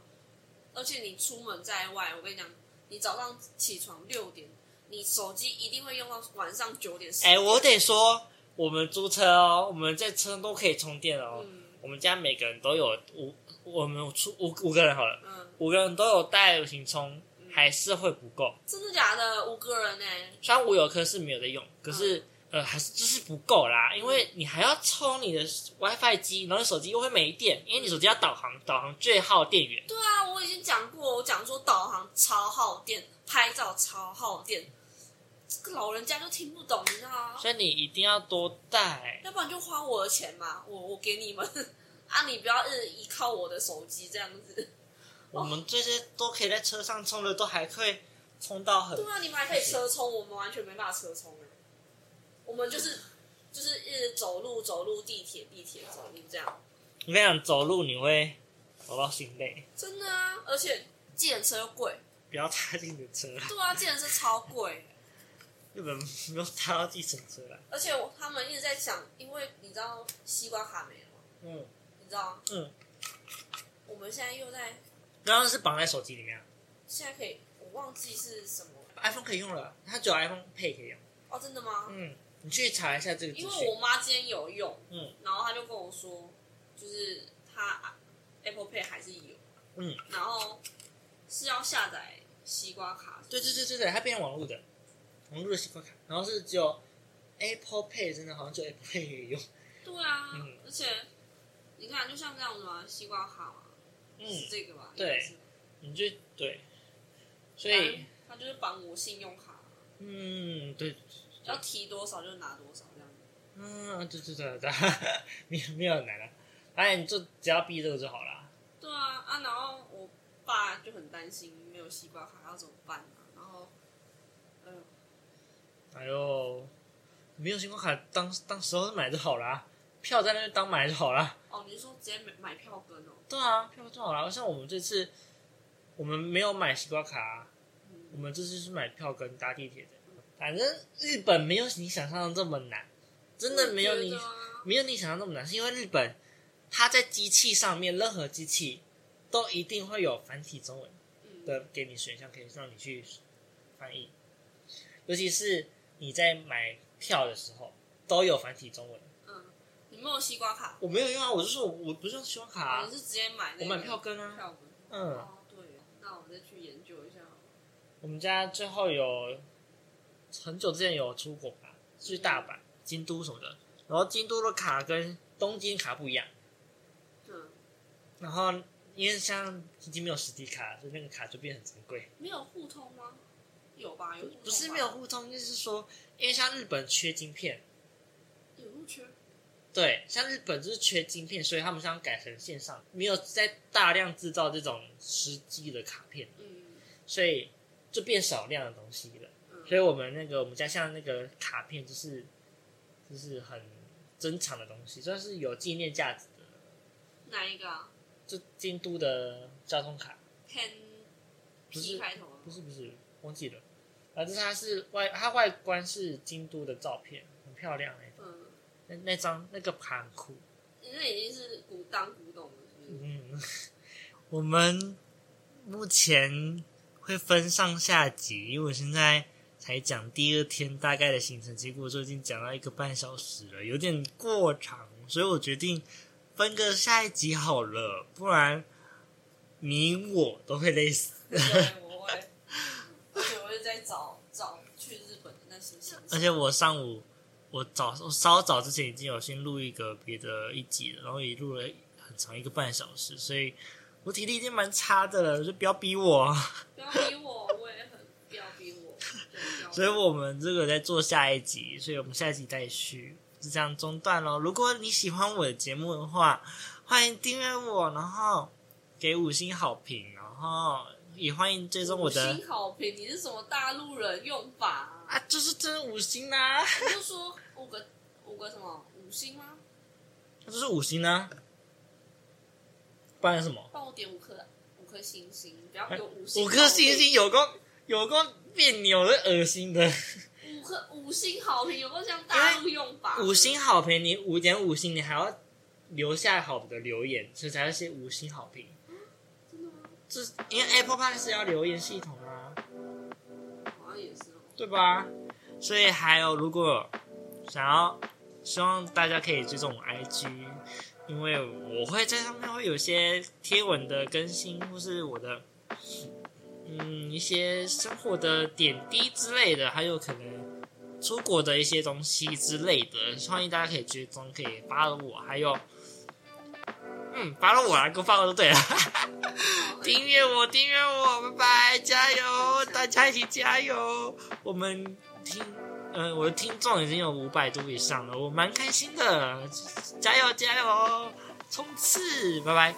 而且你出门在外，我跟你讲，你早上起床六点，你手机一定会用到晚上九点。哎、欸，我得说，我们租车哦，我们在车上都可以充电哦。嗯、我们家每个人都有五，我们出五五个人好了，嗯、五个人都有带行充，嗯、还是会不够。真的假的？五个人呢？虽然我有颗是没有在用，可是。嗯呃，还是就是不够啦，因为你还要充你的 WiFi 机，然后你手机又会没电，因为你手机要导航，导航最耗电源。对啊，我已经讲过，我讲说导航超耗电，拍照超耗电，这个老人家就听不懂，你知道吗？所以你一定要多带，要不然就花我的钱嘛，我我给你们 (laughs) 啊，你不要一直依靠我的手机这样子。我们这些都可以在车上充的，都还可以充到很。对啊，你们还可以车充，我们完全没办法车充。我们就是就是一直走路走路地铁地铁走路这样。我跟你讲，走路你会走到心累。真的啊，而且计程车又贵。不要搭计程车。对啊，计程车超贵。日本没有搭到计程车来。而且我他们一直在想，因为你知道西瓜卡没了吗？嗯。你知道吗？嗯。我们现在又在。刚刚是绑在手机里面。现在可以，我忘记是什么。iPhone 可以用了，它只有 iPhone Pay 可以用。哦，真的吗？嗯。你去查一下这个，因为我妈今天有用，嗯，然后她就跟我说，就是她 Apple Pay 还是有，嗯，然后是要下载西瓜卡，对对对对对，它变成网络的，网络的西瓜卡，然后是只有 Apple Pay 真的好像就 Apple Pay 可以用，对啊，嗯，而且你看就像这样子嘛，西瓜卡嘛，嗯，是这个吧，对，你就对，所以他就是绑我信用卡，嗯，对。要提多少就拿多少，这样。嗯，对对对对，没有没有难的，反正你就只要逼这个就好了。对啊啊，然后我爸就很担心没有西瓜卡要怎么办啊？然后，嗯，哎呦，没有西瓜卡当当时候买就好了，票在那边当买就好了。哦，你是说直接买买票根哦？对啊，票就好了。像我们这次，我们没有买西瓜卡，啊、我们这次是买票跟搭地铁的。反正日本没有你想象的这么难，真的没有你没有你想象那么难，是因为日本它在机器上面，任何机器都一定会有繁体中文的给你选项，可以让你去翻译。尤其是你在买票的时候，都有繁体中文。没有西瓜卡？我没有用啊，我是说我我不是用西瓜卡啊，我是直接买那个，我买票根啊。票根。嗯。哦，对，那我们再去研究一下。我们家最后有很久之前有出国吧，去大阪、京都什么的，然后京都的卡跟东京卡不一样。嗯。然后因为像已经没有实体卡，所以那个卡就变很珍贵。没有互通吗？有吧，有吧，不是没有互通，就是说，因为像日本缺晶片？对，像日本就是缺晶片，所以他们想改成线上，没有在大量制造这种实机的卡片，嗯，所以就变少量的东西了。嗯，所以我们那个我们家像那个卡片，就是就是很珍藏的东西，算是有纪念价值的。哪一个？就京都的交通卡 P 开头？不是不是，忘记了。反正它是外，它外观是京都的照片，很漂亮哎。嗯，那那张那个盘很酷。那已经是古当古董了，是不是？嗯，我们目前会分上下集，因为我现在才讲第二天大概的行程，结果就已经讲到一个半小时了，有点过长，所以我决定分个下一集好了，不然你我都会累死。早早去日本的那些事情，而且我上午我早我稍早之前已经有先录一个别的一集了，然后也录了很长一个半小时，所以我体力已经蛮差的了，就不要逼我，(laughs) 不要逼我，我也很不要逼我。所以我们这个在做下一集，所以我们下一集再续，就这样中断咯。如果你喜欢我的节目的话，欢迎订阅我，然后给五星好评，然后。也欢迎追踪我的五星好评，你是什么大陆人用法啊？啊就是真五星啊！你就说五个五个什么五星吗？那这是五星啊！不然什么？帮我点五颗五颗星星，不要给我五星。五颗星星有个有个别扭的恶心的。五颗五星好评有个像大陆用法？五星好评，你五点五星，你还要留下好的留言，所以才要写五星好评。这因为 Apple Park 是要留言系统啊，好像也是哦，对吧？所以还有，如果想要，希望大家可以追踪我 IG，因为我会在上面会有些贴文的更新，或是我的嗯一些生活的点滴之类的，还有可能出国的一些东西之类的，欢迎大家可以追踪，可以 follow 我，还有。嗯，发了我来，给我发了都对了。(laughs) 订阅我，订阅我，拜拜，加油，大家一起加油。我们听，嗯、我的听众已经有五百多以上了，我蛮开心的。加油，加油，冲刺，拜拜。